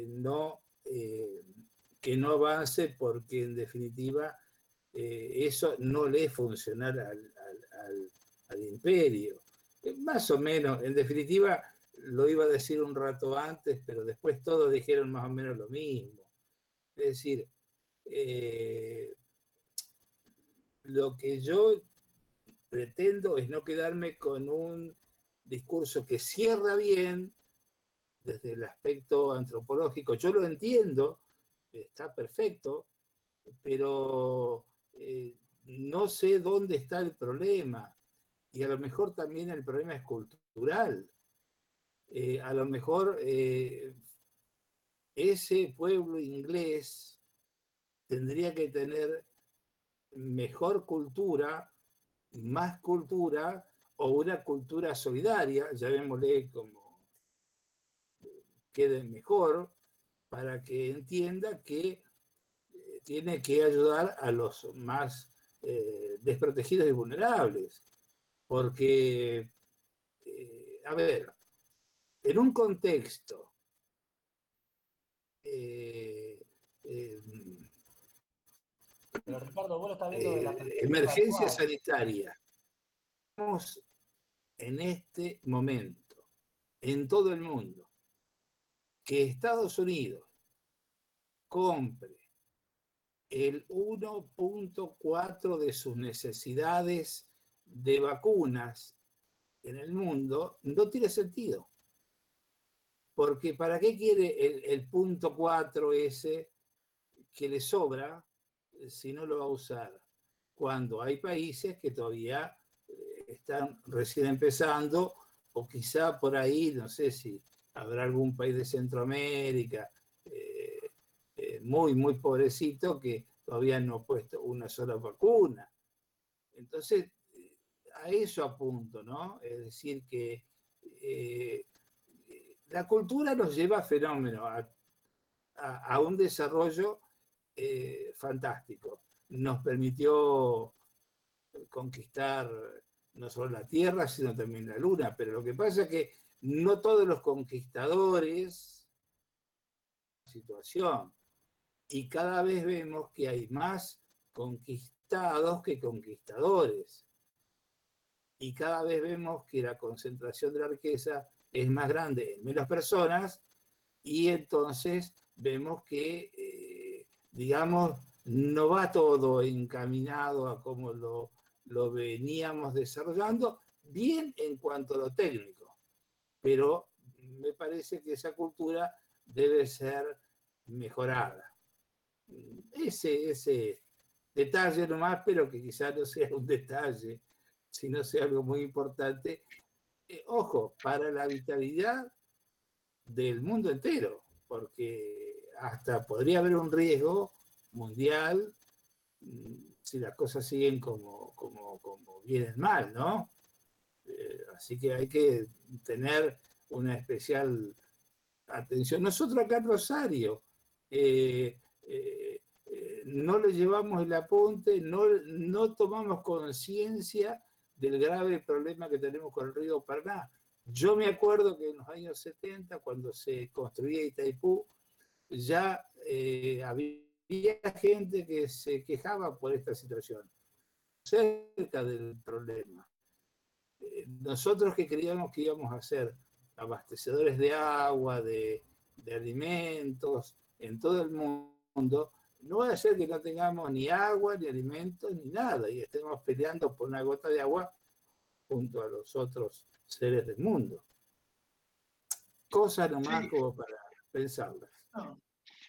no, que no avance porque en definitiva eh, eso no le es funcionar al, imperio. Eh, más o menos, en definitiva, lo iba a decir un rato antes, pero después todos dijeron más o menos lo mismo. Es decir, eh, lo que yo pretendo es no quedarme con un discurso que cierra bien desde el aspecto antropológico. Yo lo entiendo, está perfecto, pero eh, no sé dónde está el problema. Y a lo mejor también el problema es cultural. Eh, a lo mejor eh, ese pueblo inglés tendría que tener mejor cultura, más cultura o una cultura solidaria, llamémosle como quede mejor, para que entienda que eh, tiene que ayudar a los más desprotegidos y vulnerables. Porque, eh, a ver, en un contexto emergencia sanitaria, estamos en este momento, en todo el mundo, que Estados Unidos compre el 1.4 de sus necesidades de vacunas en el mundo, no tiene sentido. Porque ¿para qué quiere el, punto 4 ese que le sobra si no lo va a usar? Cuando hay países que todavía eh, están recién empezando o quizá por ahí, no sé si habrá algún país de Centroamérica eh, eh, muy, muy pobrecito que todavía no ha puesto una sola vacuna. Entonces, a eso apunto, ¿no? Es decir, que eh, la cultura nos lleva a fenómenos, a, un desarrollo fantástico. Nos permitió conquistar no solo la Tierra, sino también la Luna, pero lo que pasa es que no todos los conquistadores situación. Y cada vez vemos que hay más conquistados que conquistadores. Y cada vez vemos que la concentración de la riqueza es más grande en menos personas y entonces vemos que, eh, digamos, no va todo encaminado a como lo, lo veníamos desarrollando, bien en cuanto a lo técnico pero me parece que esa cultura debe ser mejorada. Ese, ese detalle nomás, pero que quizás no sea un detalle, sino sea algo muy importante. Eh, ojo, para la vitalidad del mundo entero, porque hasta podría haber un riesgo mundial mm, si las cosas siguen como, como, como vienen mal, ¿no? Eh, así que hay que tener una especial atención. Nosotros acá en Rosario eh, no le llevamos el apunte, no, no tomamos conciencia del grave problema que tenemos con el río Paraná. Yo me acuerdo que en los años 70, cuando se construía Itaipú, ya había gente que se quejaba por esta situación, cerca del problema nosotros que creíamos que íbamos a ser abastecedores de agua, de, alimentos en todo el mundo, no va a ser que no tengamos ni agua, ni alimentos, ni nada, y estemos peleando por una gota de agua junto a los otros seres del mundo. Cosa nomás como para pensarlas.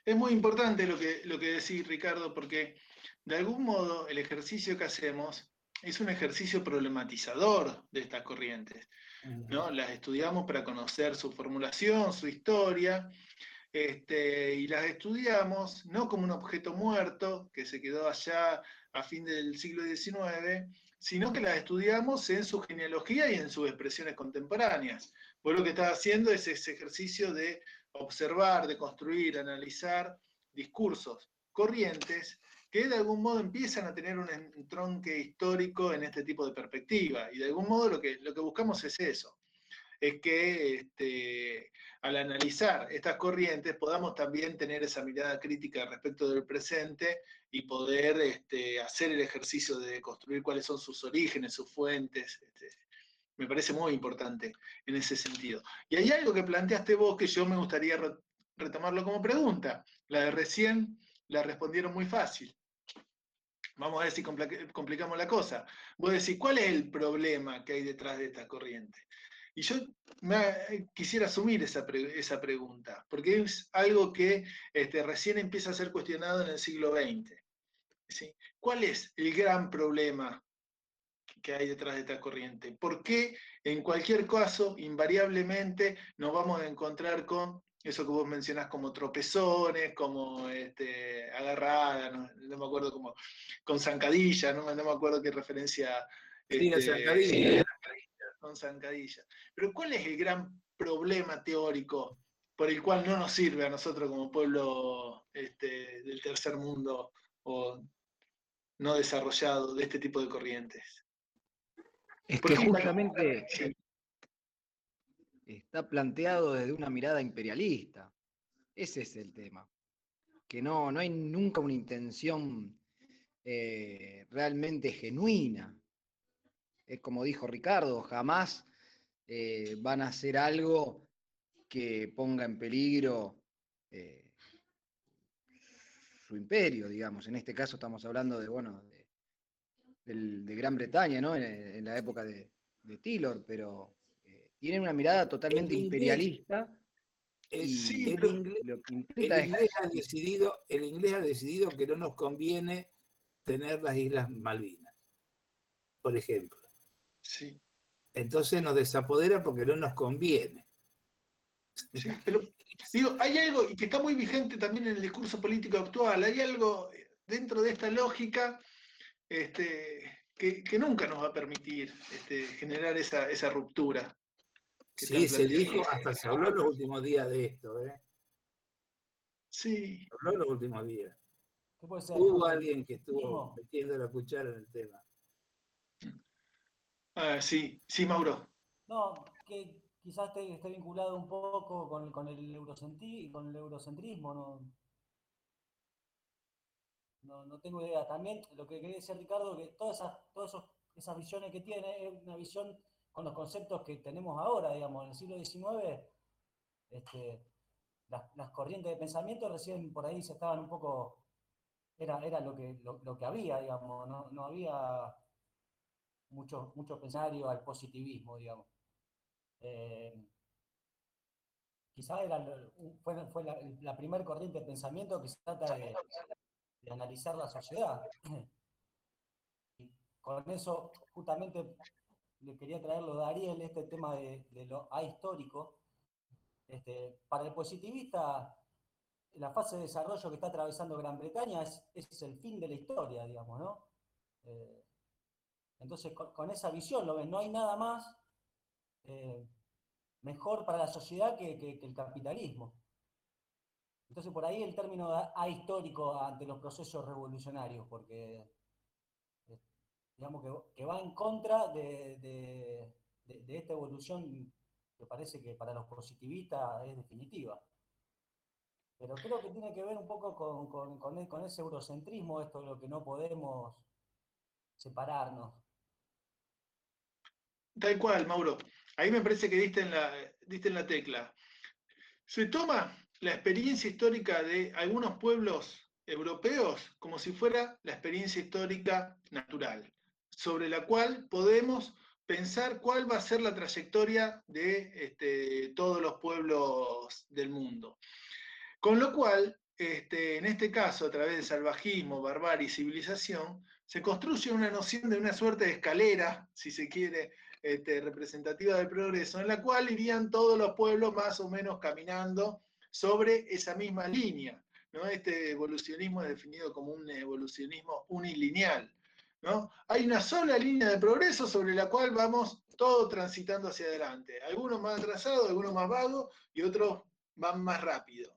Es muy importante lo que, lo que decís, Ricardo, porque de algún modo el ejercicio que hacemos es un ejercicio problematizador de estas corrientes. ¿no? Las estudiamos para conocer su formulación, su historia, este, y las estudiamos no como un objeto muerto que se quedó allá a fin del siglo XIX, sino que las estudiamos en su genealogía y en sus expresiones contemporáneas. Vos lo que estás haciendo es ese ejercicio de observar, de construir, analizar discursos, corrientes que de algún modo empiezan a tener un entronque histórico en este tipo de perspectiva. Y de algún modo lo que, lo que buscamos es eso, es que este, al analizar estas corrientes podamos también tener esa mirada crítica respecto del presente y poder este, hacer el ejercicio de construir cuáles son sus orígenes, sus fuentes. Este, me parece muy importante en ese sentido. Y hay algo que planteaste vos que yo me gustaría retomarlo como pregunta. La de recién la respondieron muy fácil. Vamos a ver si complicamos la cosa. Vos decís, ¿cuál es el problema que hay detrás de esta corriente? Y yo quisiera asumir esa, pregunta, porque es algo que este, recién empieza a ser cuestionado en el siglo XX. ¿Cuál es el gran problema que hay detrás de esta corriente? ¿Por qué en cualquier caso, invariablemente, nos vamos a encontrar con eso que vos mencionás como tropezones, como este, agarrada, no, me acuerdo como con zancadilla, no, me acuerdo qué referencia.
Sí,
este,
zancadilla.
Con zancadilla. Pero ¿cuál es el gran problema teórico por el cual no nos sirve a nosotros como pueblo este, del tercer mundo o no desarrollado de este tipo de corrientes?
Es que justamente está planteado desde una mirada imperialista. Ese es el tema. Que no, no hay nunca una intención eh, realmente genuina. Es como dijo Ricardo, jamás eh, van a hacer algo que ponga en peligro eh, su imperio, digamos. En este caso estamos hablando de, bueno, de, Gran Bretaña, ¿no? En, la época de, de Taylor, pero tienen una mirada totalmente imperialista.
el, inglés, ha decidido, el inglés ha decidido que no nos conviene tener las Islas Malvinas, por ejemplo.
Sí.
Entonces nos desapodera porque no nos conviene.
pero digo, hay algo que está muy vigente también en el discurso político actual, hay algo dentro de esta lógica este, que, nunca nos va a permitir este, generar esa, esa ruptura.
Sí, se dijo, hasta se habló los últimos días de esto, ¿eh?
Sí.
Se habló los últimos días. Hubo alguien que estuvo metiendo la cuchara en el tema.
Ah, sí, sí, Mauro.
No, que quizás esté, vinculado un poco con, con el eurocentri, con el eurocentrismo, ¿no? No, no tengo idea. También lo que quería decir Ricardo, que todas esas, todas esas visiones que tiene es una visión con los conceptos que tenemos ahora, digamos, en el siglo XIX, este, las, corrientes de pensamiento recién por ahí se estaban un poco, era, era lo, que, lo, que había, digamos, no, había mucho, mucho pensario al positivismo, digamos. Eh, quizá fue, fue la, primera corriente de pensamiento que se trata de, analizar la sociedad. Y con eso, justamente le quería traerlo de Ariel, este tema de, lo ahistórico. Este, para el positivista, la fase de desarrollo que está atravesando Gran Bretaña es, el fin de la historia, digamos, ¿no? Eh, entonces, con, esa visión, lo ven, no hay nada más eh, mejor para la sociedad que, el capitalismo. Entonces, por ahí el término ahistórico ante los procesos revolucionarios, porque digamos, que, va en contra de, esta evolución que parece que para los positivistas es definitiva. Pero creo que tiene que ver un poco con, ese eurocentrismo, esto de lo que no podemos separarnos.
Tal cual, Mauro. Ahí me parece que diste en la, diste en la tecla. Se toma la experiencia histórica de algunos pueblos europeos como si fuera la experiencia histórica natural sobre la cual podemos pensar cuál va a ser la trayectoria de este, todos los pueblos del mundo. Con lo cual, este, en este caso, a través de salvajismo, barbarie y civilización, se construye una noción de una suerte de escalera, si se quiere, este, representativa del progreso, en la cual irían todos los pueblos más o menos caminando sobre esa misma línea. ¿no? Este evolucionismo es definido como un evolucionismo unilineal, hay una sola línea de progreso sobre la cual vamos todos transitando hacia adelante. Algunos más atrasados, algunos más vagos y otros van más rápido.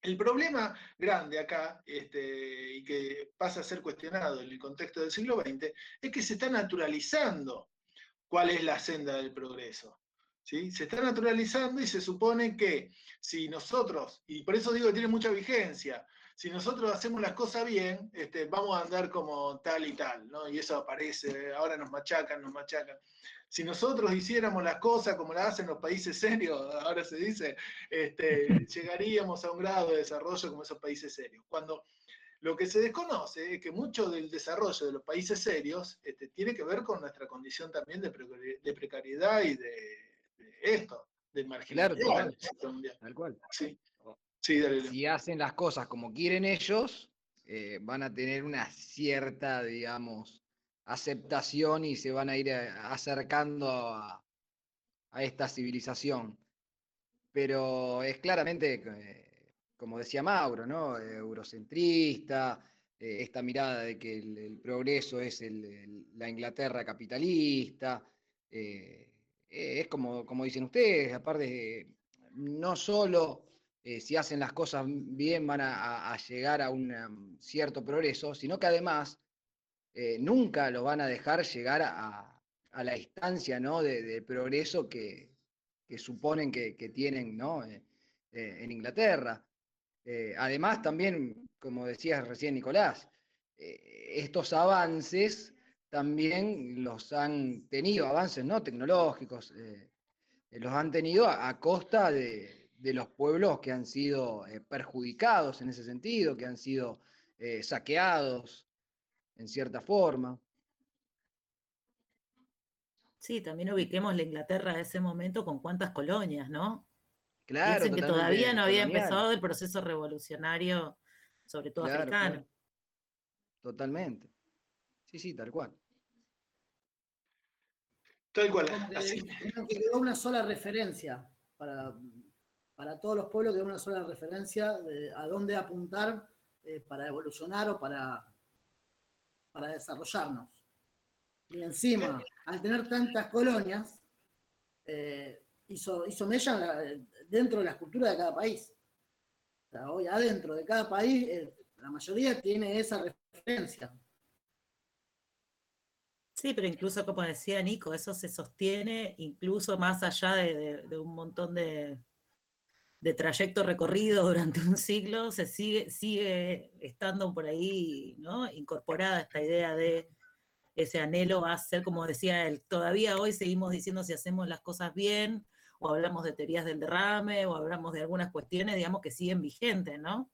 El problema grande acá, este, y que pasa a ser cuestionado en el contexto del siglo XX, es que se está naturalizando cuál es la senda del progreso. ¿sí? Se está naturalizando y se supone que si nosotros, y por eso digo que tiene mucha vigencia, si nosotros hacemos las cosas bien, este, vamos a andar como tal y tal, ¿no? Y eso aparece, ahora nos machacan, nos machacan. Si nosotros hiciéramos las cosas como las hacen los países serios, [LAUGHS] ahora se dice, este, [LAUGHS] llegaríamos a un grado de desarrollo como esos países serios. Cuando lo que se desconoce es que mucho del desarrollo de los países serios este, tiene que ver con nuestra condición también de, precariedad y de, esto, de marginalidad.
Claro, tal cual.
Sí
si hacen las cosas como quieren ellos, eh, van a tener una cierta, digamos, aceptación y se van a ir eh, acercando a, esta civilización. Pero es claramente, eh, como decía Mauro, ¿no? eurocentrista, esta mirada de que el, progreso es la Inglaterra capitalista. es como, dicen ustedes, aparte, no solo si hacen las cosas bien van a llegar a un cierto progreso, sino que además eh, nunca lo van a dejar llegar a, la instancia ¿no? de, progreso que, suponen que, tienen. Eh, eh, en Inglaterra. Además, también, como decías recién Nicolás, estos avances también los han tenido, avances ¿no? tecnológicos, los han tenido a, costa de, de, los pueblos que han sido perjudicados en ese sentido, que han sido saqueados, en cierta forma.
Sí, también ubiquemos la Inglaterra de ese momento con cuántas colonias, ¿no?
Claro.
Piensen que todavía no había empezado el proceso revolucionario, sobre todo africano.
Totalmente. Sí, sí, tal cual.
Tal cual.
Que quedó una sola referencia para, para todos los pueblos, quedó una sola referencia de a dónde apuntar eh, para evolucionar o para para desarrollarnos. Y encima, al tener tantas colonias, eh, hizo, hizo mella dentro de la cultura de cada país. O sea, hoy adentro de cada país, eh, la mayoría tiene esa referencia.
Sí, pero incluso como decía Nico, eso se sostiene incluso más allá de un montón de, de trayecto recorrido durante un siglo, se sigue, sigue estando por ahí, ¿no? Incorporada esta idea de ese anhelo a ser, como decía él, todavía hoy seguimos diciendo si hacemos las cosas bien, o hablamos de teorías del derrame, o hablamos de algunas cuestiones, digamos, que siguen vigentes, ¿no?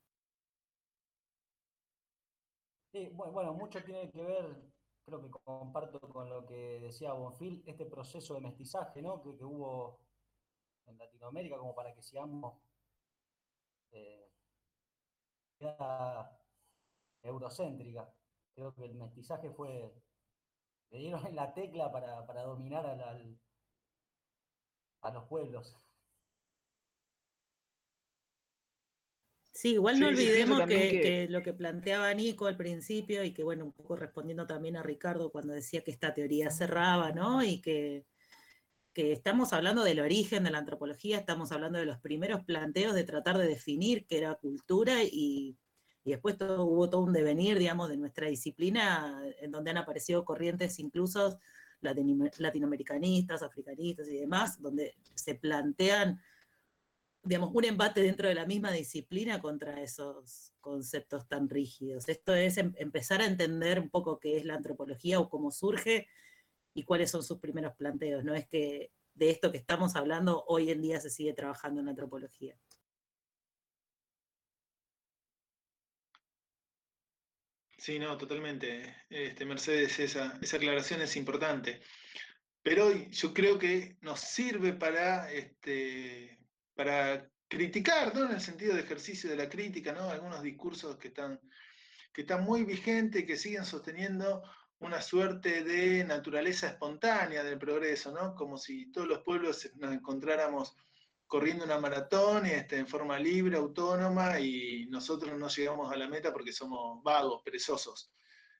Sí, bueno, mucho tiene que ver, creo que comparto con lo que decía Bonfil, este proceso de mestizaje, ¿no? Que, que hubo en Latinoamérica como para que sigamos eh, eurocéntrica. Creo que el mestizaje fue, le dieron en la tecla para, dominar a los pueblos.
Sí, igual no olvidemos que, lo que planteaba Nico al principio y que, bueno, un poco respondiendo también a Ricardo cuando decía que esta teoría cerraba, ¿no? Y que que estamos hablando del origen de la antropología, estamos hablando de los primeros planteos de tratar de definir qué era cultura y, después hubo todo un devenir, digamos, de nuestra disciplina en donde han aparecido corrientes incluso latinoamericanistas, africanistas y demás, donde se plantean, digamos, un embate dentro de la misma disciplina contra esos conceptos tan rígidos. Esto es em, empezar a entender un poco qué es la antropología o cómo surge y cuáles son sus primeros planteos. No es que de esto que estamos hablando hoy en día se sigue trabajando en antropología.
Sí, no, totalmente. Este, Mercedes, esa, esa aclaración es importante. Pero yo creo que nos sirve para, este, para criticar, ¿no? En el sentido de ejercicio de la crítica, ¿no? Algunos discursos que están, que están muy vigentes, que siguen sosteniendo una suerte de naturaleza espontánea del progreso, ¿no? Como si todos los pueblos nos encontráramos corriendo una maratón este, en forma libre, autónoma, y nosotros no llegamos a la meta porque somos vagos, perezosos,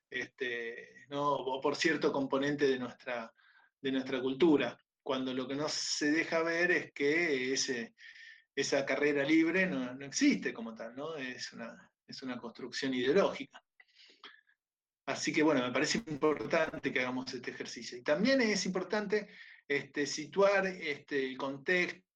este, ¿no? o por cierto componente de nuestra, de nuestra cultura, cuando lo que no se deja ver es que esa carrera libre no, no existe como tal, ¿no? es, una, es una construcción ideológica. Así que bueno, me parece importante que hagamos este ejercicio. Y también es importante este, situar este, el contexto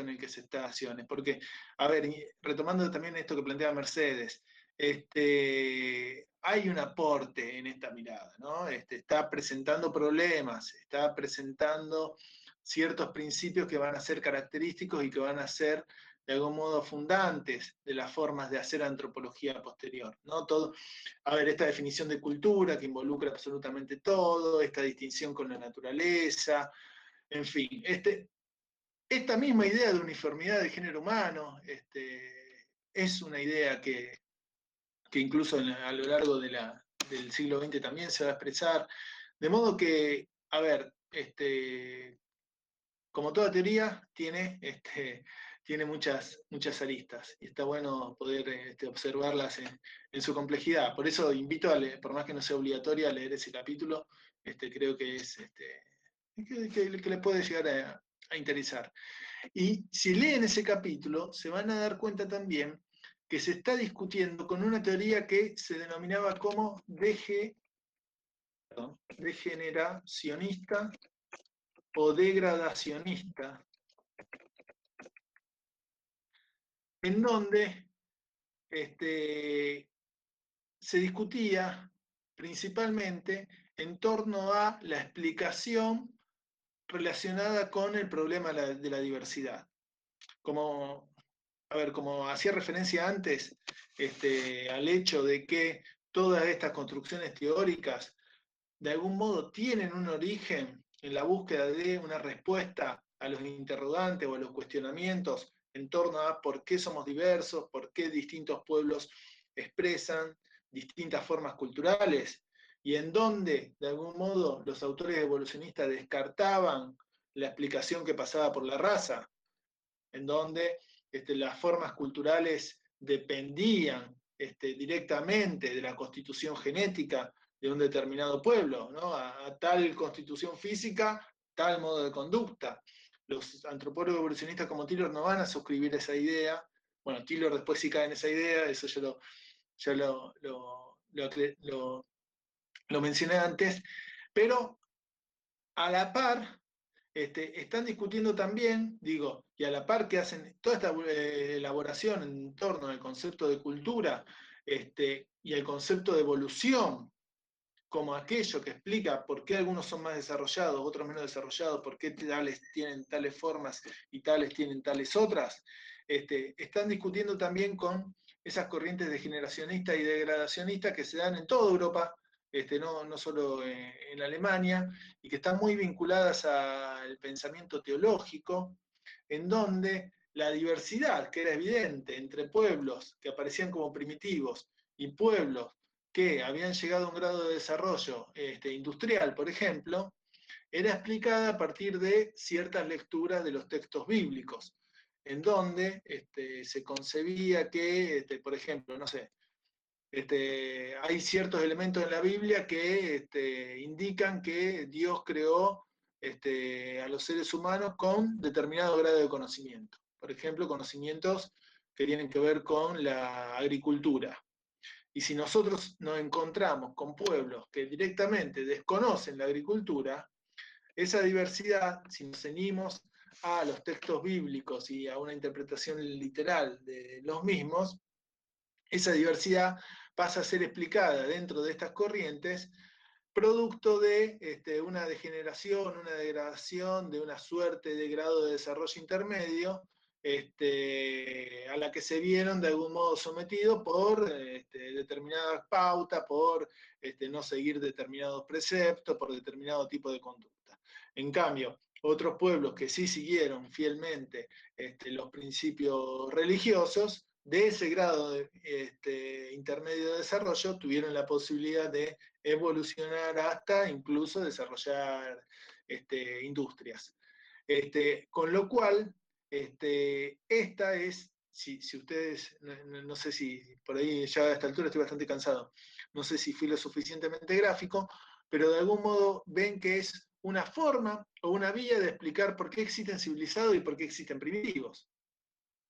en el que se está haciendo. Porque, a ver, retomando también esto que planteaba Mercedes, este, hay un aporte en esta mirada, ¿no? Este, está presentando problemas, está presentando ciertos principios que van a ser característicos y que van a ser de algún modo fundantes de las formas de hacer antropología posterior. ¿no? Todo, a ver, esta definición de cultura que involucra absolutamente todo, esta distinción con la naturaleza, en fin, este, esta misma idea de uniformidad de género humano este, es una idea que, incluso a lo largo de la, del siglo XX también se va a expresar. De modo que, a ver, este, como toda teoría, tiene, este, tiene muchas, muchas aristas y está bueno poder este, observarlas en, su complejidad. Por eso invito a leer, por más que no sea obligatoria, a leer ese capítulo, creo que es este, que, le puede llegar a, a interesar. Y si leen ese capítulo, se van a dar cuenta también que se está discutiendo con una teoría que se denominaba como degeneracionista o degradacionista, en donde este, se discutía principalmente en torno a la explicación relacionada con el problema de la diversidad. Como, a ver, como hacía referencia antes este, al hecho de que todas estas construcciones teóricas de algún modo tienen un origen en la búsqueda de una respuesta a los interrogantes o a los cuestionamientos en torno a por qué somos diversos, por qué distintos pueblos expresan distintas formas culturales y en donde, de algún modo, los autores evolucionistas descartaban la explicación que pasaba por la raza, en donde este, las formas culturales dependían este, directamente de la constitución genética de un determinado pueblo, a, tal constitución física, tal modo de conducta. Los antropólogos evolucionistas como Taylor no van a suscribir esa idea. Bueno, Taylor después sí cae en esa idea, eso yo lo, lo, lo mencioné antes, pero a la par este, están discutiendo también, digo, y a la par que hacen toda esta eh, elaboración en torno al concepto de cultura este, y al concepto de evolución como aquello que explica por qué algunos son más desarrollados, otros menos desarrollados, por qué tales tienen tales formas y tales tienen tales otras, este, están discutiendo también con esas corrientes degeneracionistas y degradacionistas que se dan en toda Europa, este, no, solo en, Alemania, y que están muy vinculadas al pensamiento teológico, en donde la diversidad que era evidente entre pueblos que aparecían como primitivos y pueblos que habían llegado a un grado de desarrollo este, industrial, por ejemplo, era explicada a partir de ciertas lecturas de los textos bíblicos, en donde este, se concebía que, por ejemplo, no sé, este, hay ciertos elementos en la Biblia que este, indican que Dios creó este, a los seres humanos con determinado grado de conocimiento. Por ejemplo, conocimientos que tienen que ver con la agricultura. Y si nosotros nos encontramos con pueblos que directamente desconocen la agricultura, esa diversidad, si nos ceñimos a los textos bíblicos y a una interpretación literal de los mismos, esa diversidad pasa a ser explicada dentro de estas corrientes producto de este, una degeneración, una degradación, de una suerte de grado de desarrollo intermedio, este, a la que se vieron de algún modo sometidos por este, determinadas pautas, por no seguir determinados preceptos, por determinado tipo de conducta. En cambio, otros pueblos que sí siguieron fielmente los principios religiosos, de ese grado de, este, intermedio de desarrollo tuvieron la posibilidad de evolucionar hasta incluso desarrollar este, industrias. Este, con lo cual, esta es, si, ustedes, no, sé si por ahí ya a esta altura estoy bastante cansado, no sé si fui lo suficientemente gráfico, pero de algún modo ven que es una forma o una vía de explicar por qué existen civilizados y por qué existen primitivos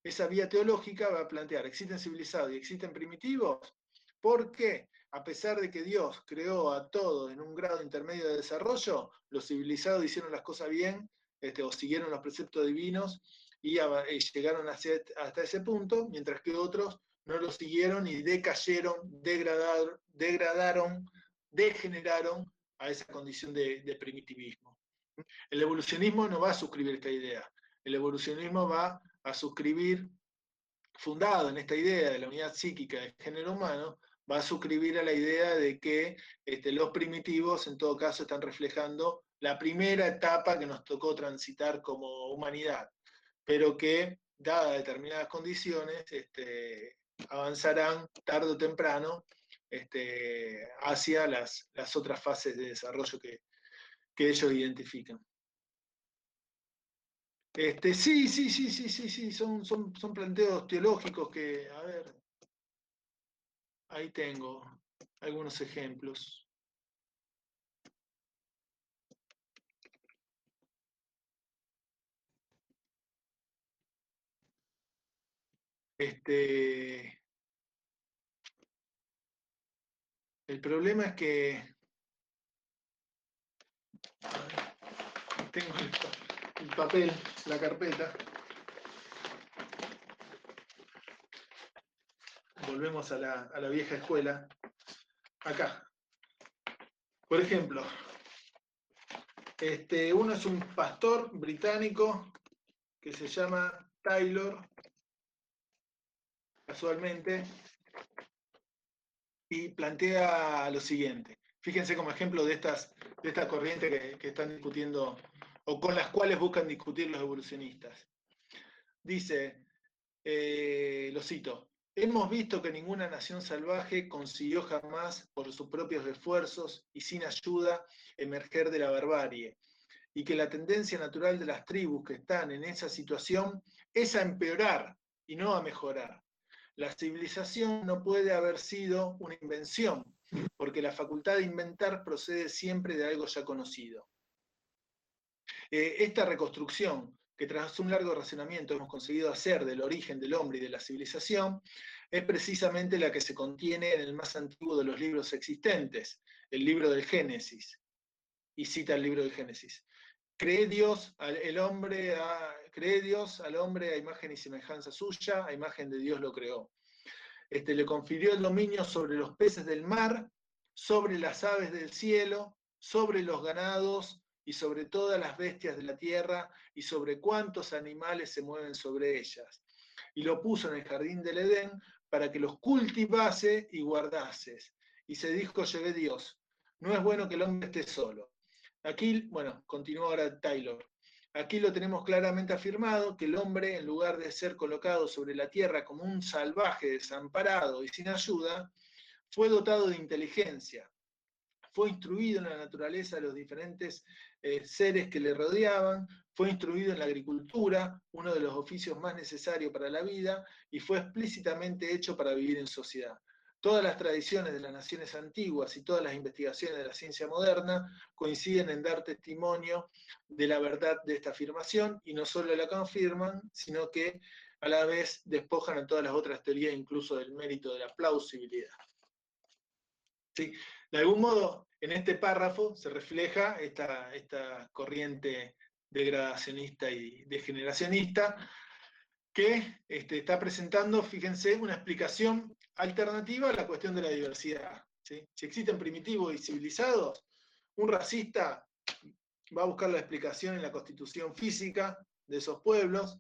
esa vía teológica va a plantear, existen civilizados y existen primitivos, porque a pesar de que Dios creó a todos en un grado intermedio de desarrollo, los civilizados hicieron las cosas bien, este, o siguieron los preceptos divinos y, llegaron hasta ese punto, mientras que otros no lo siguieron y decayeron, degradaron, degradaron degeneraron a esa condición de primitivismo. El evolucionismo no va a suscribir esta idea. El evolucionismo va a suscribir, fundado en esta idea de la unidad psíquica del género humano, va a suscribir a la idea de que este, los primitivos en todo caso están reflejando la primera etapa que nos tocó transitar como humanidad, pero que, dadas determinadas condiciones, este, avanzarán tarde o temprano este, hacia las, otras fases de desarrollo que ellos identifican. Este, sí, sí, sí, sí, sí, sí, son, son, son planteos teológicos que, a ver, ahí tengo algunos ejemplos. Este, el problema es que. Tengo el, papel, la carpeta. Volvemos a la, a la vieja escuela. Acá. Por ejemplo, este, uno es un pastor británico que se llama Taylor casualmente, y plantea lo siguiente. Fíjense como ejemplo de estas, de esta corriente que, están discutiendo o con las cuales buscan discutir los evolucionistas. Dice, eh, lo cito, hemos visto que ninguna nación salvaje consiguió jamás por sus propios esfuerzos y sin ayuda emerger de la barbarie, y que la tendencia natural de las tribus que están en esa situación es a empeorar y no a mejorar. La civilización no puede haber sido una invención, porque la facultad de inventar procede siempre de algo ya conocido. Eh, esta reconstrucción, que tras un largo razonamiento hemos conseguido hacer del origen del hombre y de la civilización, es precisamente la que se contiene en el más antiguo de los libros existentes, el libro del Génesis. Y cita el libro del Génesis. Cree Dios, el hombre a, Dios al hombre a imagen y semejanza suya, a imagen de Dios lo creó. Este, le confirió el dominio sobre los peces del mar, sobre las aves del cielo, sobre los ganados y sobre todas las bestias de la tierra y sobre cuántos animales se mueven sobre ellas. Y lo puso en el jardín del Edén para que los cultivase y guardases. Y se dijo, llevé Dios, no es bueno que el hombre esté solo Aquí, bueno, continúa ahora Taylor. Aquí lo tenemos claramente afirmado, que el hombre, en lugar de ser colocado sobre la tierra como un salvaje desamparado y sin ayuda, fue dotado de inteligencia, fue instruido en la naturaleza de los diferentes eh, seres que le rodeaban, fue instruido en la agricultura, uno de los oficios más necesarios para la vida, y fue explícitamente hecho para vivir en sociedad. Todas las tradiciones de las naciones antiguas y todas las investigaciones de la ciencia moderna coinciden en dar testimonio de la verdad de esta afirmación y no solo la confirman, sino que a la vez despojan a todas las otras teorías, incluso del mérito de la plausibilidad. ¿Sí? De algún modo, en este párrafo se refleja esta, corriente degradacionista y degeneracionista que este, está presentando, fíjense, una explicación alternativa a la cuestión de la diversidad. Si existen primitivos y civilizados, un racista va a buscar la explicación en la constitución física de esos pueblos,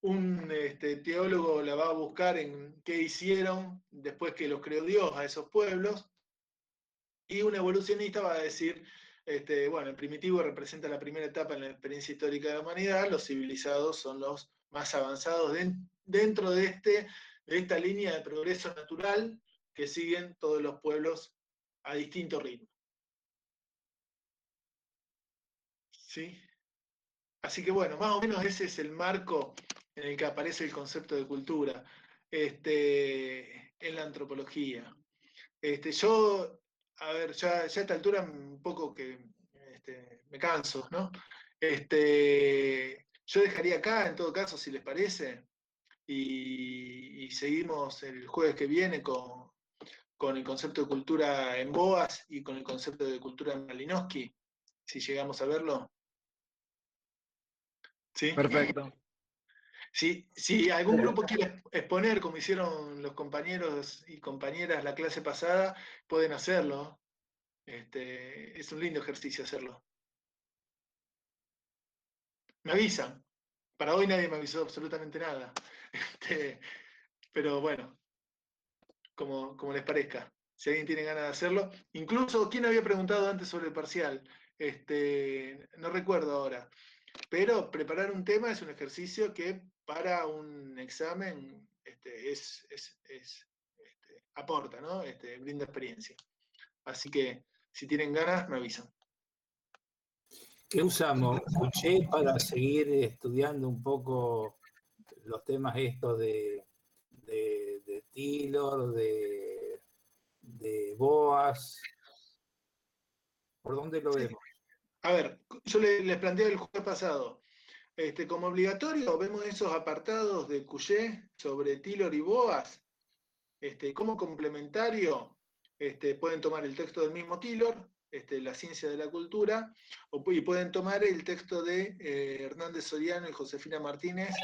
un este, teólogo la va a buscar en qué hicieron después que los creó Dios a esos pueblos, y un evolucionista va a decir, este, bueno, el primitivo representa la primera etapa en la experiencia histórica de la humanidad, los civilizados son los más avanzados dentro de este de esta línea de progreso natural que siguen todos los pueblos a distinto ritmo. ¿Sí? Así que bueno, más o menos ese es el marco en el que aparece el concepto de cultura este, en la antropología. Este, yo, a ver, ya, a esta altura un poco que este, me canso, ¿no? Este, yo dejaría acá, en todo caso, si les parece, y, seguimos el jueves que viene con, el concepto de cultura en Boas y con el concepto de cultura en Malinowski, si llegamos a verlo. ¿Sí?
Perfecto.
Si, si algún grupo quiere exponer, como hicieron los compañeros y compañeras la clase pasada, pueden hacerlo. Este, es un lindo ejercicio hacerlo. Me avisan. Para hoy nadie me avisó absolutamente nada. [LAUGHS] Este, pero bueno, como, como les parezca. Si alguien tiene ganas de hacerlo. Incluso, ¿quién había preguntado antes sobre el parcial? Este, no recuerdo ahora. Pero preparar un tema es un ejercicio que para un examen este, es, es, este, aporta, ¿no? Este, brinda experiencia. Así que si tienen ganas, me avisan.
¿Qué usamos? Escuché para seguir estudiando un poco los temas estos de, de, de Taylor, de, de Boas. ¿Por dónde lo vemos?
A ver, yo le- les planteé el jueves pasado. Este, como obligatorio, vemos esos apartados de Cuyé sobre Taylor y Boas. Este, como complementario, este, pueden tomar el texto del mismo Taylor, La ciencia de la cultura, y pueden tomar el texto de eh, Hernández Soriano y Josefina Martínez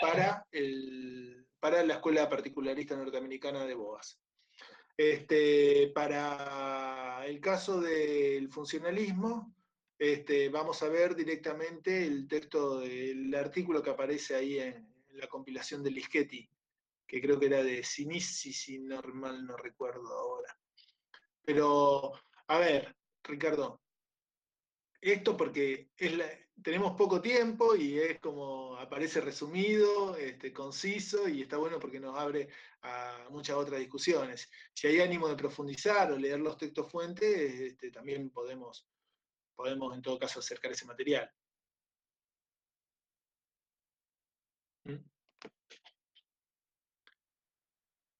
para, el, para la Escuela Particularista Norteamericana de Boas. Para el caso del funcionalismo, este, vamos a ver directamente el texto del artículo que aparece ahí en, la compilación de Lischetti, que creo que era de Sinisi, si normal no recuerdo ahora. Pero, a ver, Ricardo, esto porque tenemos poco tiempo y es como aparece resumido, este, conciso y está bueno porque nos abre a muchas otras discusiones. Si hay ánimo de profundizar o leer los textos fuentes, este, también podemos, podemos en todo caso acercar ese material. ¿Mm?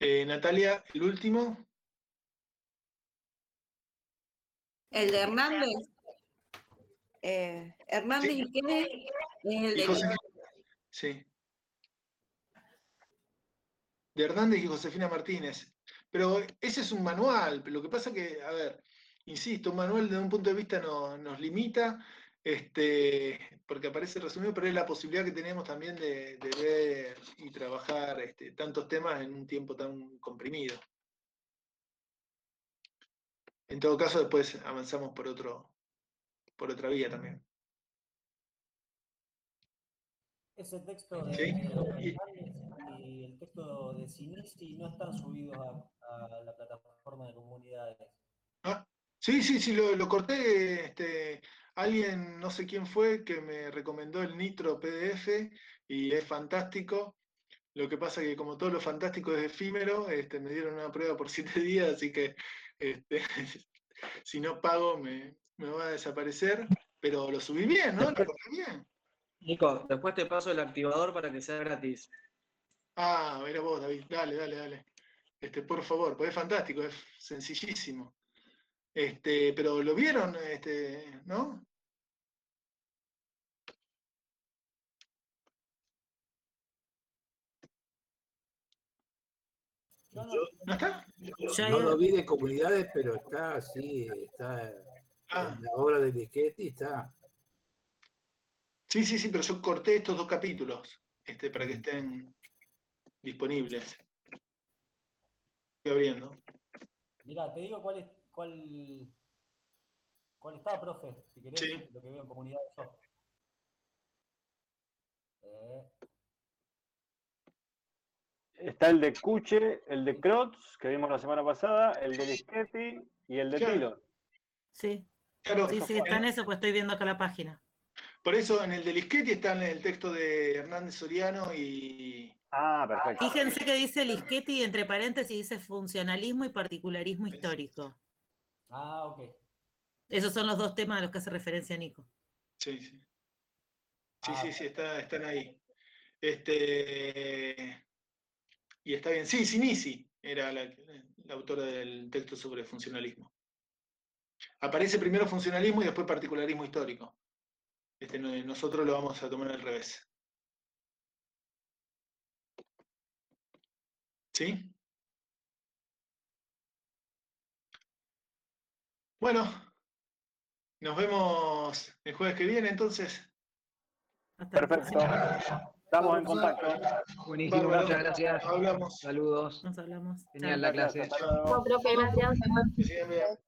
Eh, Natalia, el último.
El de Hernández. Eh, Hernández y qué es el
Y
de
Josefina- Sí. De Hernández y Josefina Martínez. Pero ese es un manual. Lo que pasa que, a ver, insisto, un manual desde un punto de vista no- nos limita, este, porque aparece resumido, pero es la posibilidad que tenemos también de, de ver y trabajar este, tantos temas en un tiempo tan comprimido. En todo caso, después avanzamos por otro, por otra vía también.
Ese texto de
Sí.
Y el texto de Sinisi no están subidos a, a la plataforma de comunidades.
Ah, sí, sí, sí, lo, lo corté. Este, alguien, no sé quién fue, que me recomendó el Nitro PDF y es fantástico. Lo que pasa que como todo lo fantástico es efímero, este, me dieron una prueba por [LAUGHS] siete días, así que este, [LAUGHS] si no pago me, me va a desaparecer. Pero lo subí bien, ¿no? Lo corté bien.
Nico, después te paso el activador para que sea gratis.
Ah, era vos, David. Dale, dale, dale. Este, por favor, pues es fantástico, es sencillísimo. Este, pero lo vieron, este, ¿no? ¿No está?
No lo vi de comunidades, pero está así, está
Ah.
en la obra de Lischetti, está.
Sí, sí, sí, pero yo corté estos dos capítulos este, para que estén disponibles. Estoy abriendo.
Mira, te digo cuál es, cuál, cuál está, profe, si querés,
Sí.
lo que veo en comunidades yo. Eh,
Está el de Cuche, el de Krotz, que vimos la semana pasada, el de Lischetti y el de
Claro.
Tilo.
Sí.
Claro,
Sí, sí, está en eso, pues estoy viendo acá la página.
por eso en el de Lischetti está en el texto de Hernández Soriano y.
Ah, perfecto.
Fíjense que dice Lischetti y entre paréntesis dice funcionalismo y particularismo histórico.
Ah, ok.
Esos son los dos temas a los que hace referencia Nico.
Sí, sí. Sí, sí, sí, está- están ahí. Este. Y está bien. Sí, Sinisi era la, la autora del texto sobre funcionalismo. Aparece primero funcionalismo y después particularismo histórico. Este, no- nosotros lo vamos a tomar al revés. ¿Sí? Bueno, nos vemos el jueves que viene entonces.
Perfecto. Estamos en contacto.
Buenísimo,
Bárbaro.
muchas gracias.
Hablamos.
Saludos.
Nos hablamos.
Genial la clase.
No, profe, gracias.
Que sigan bien.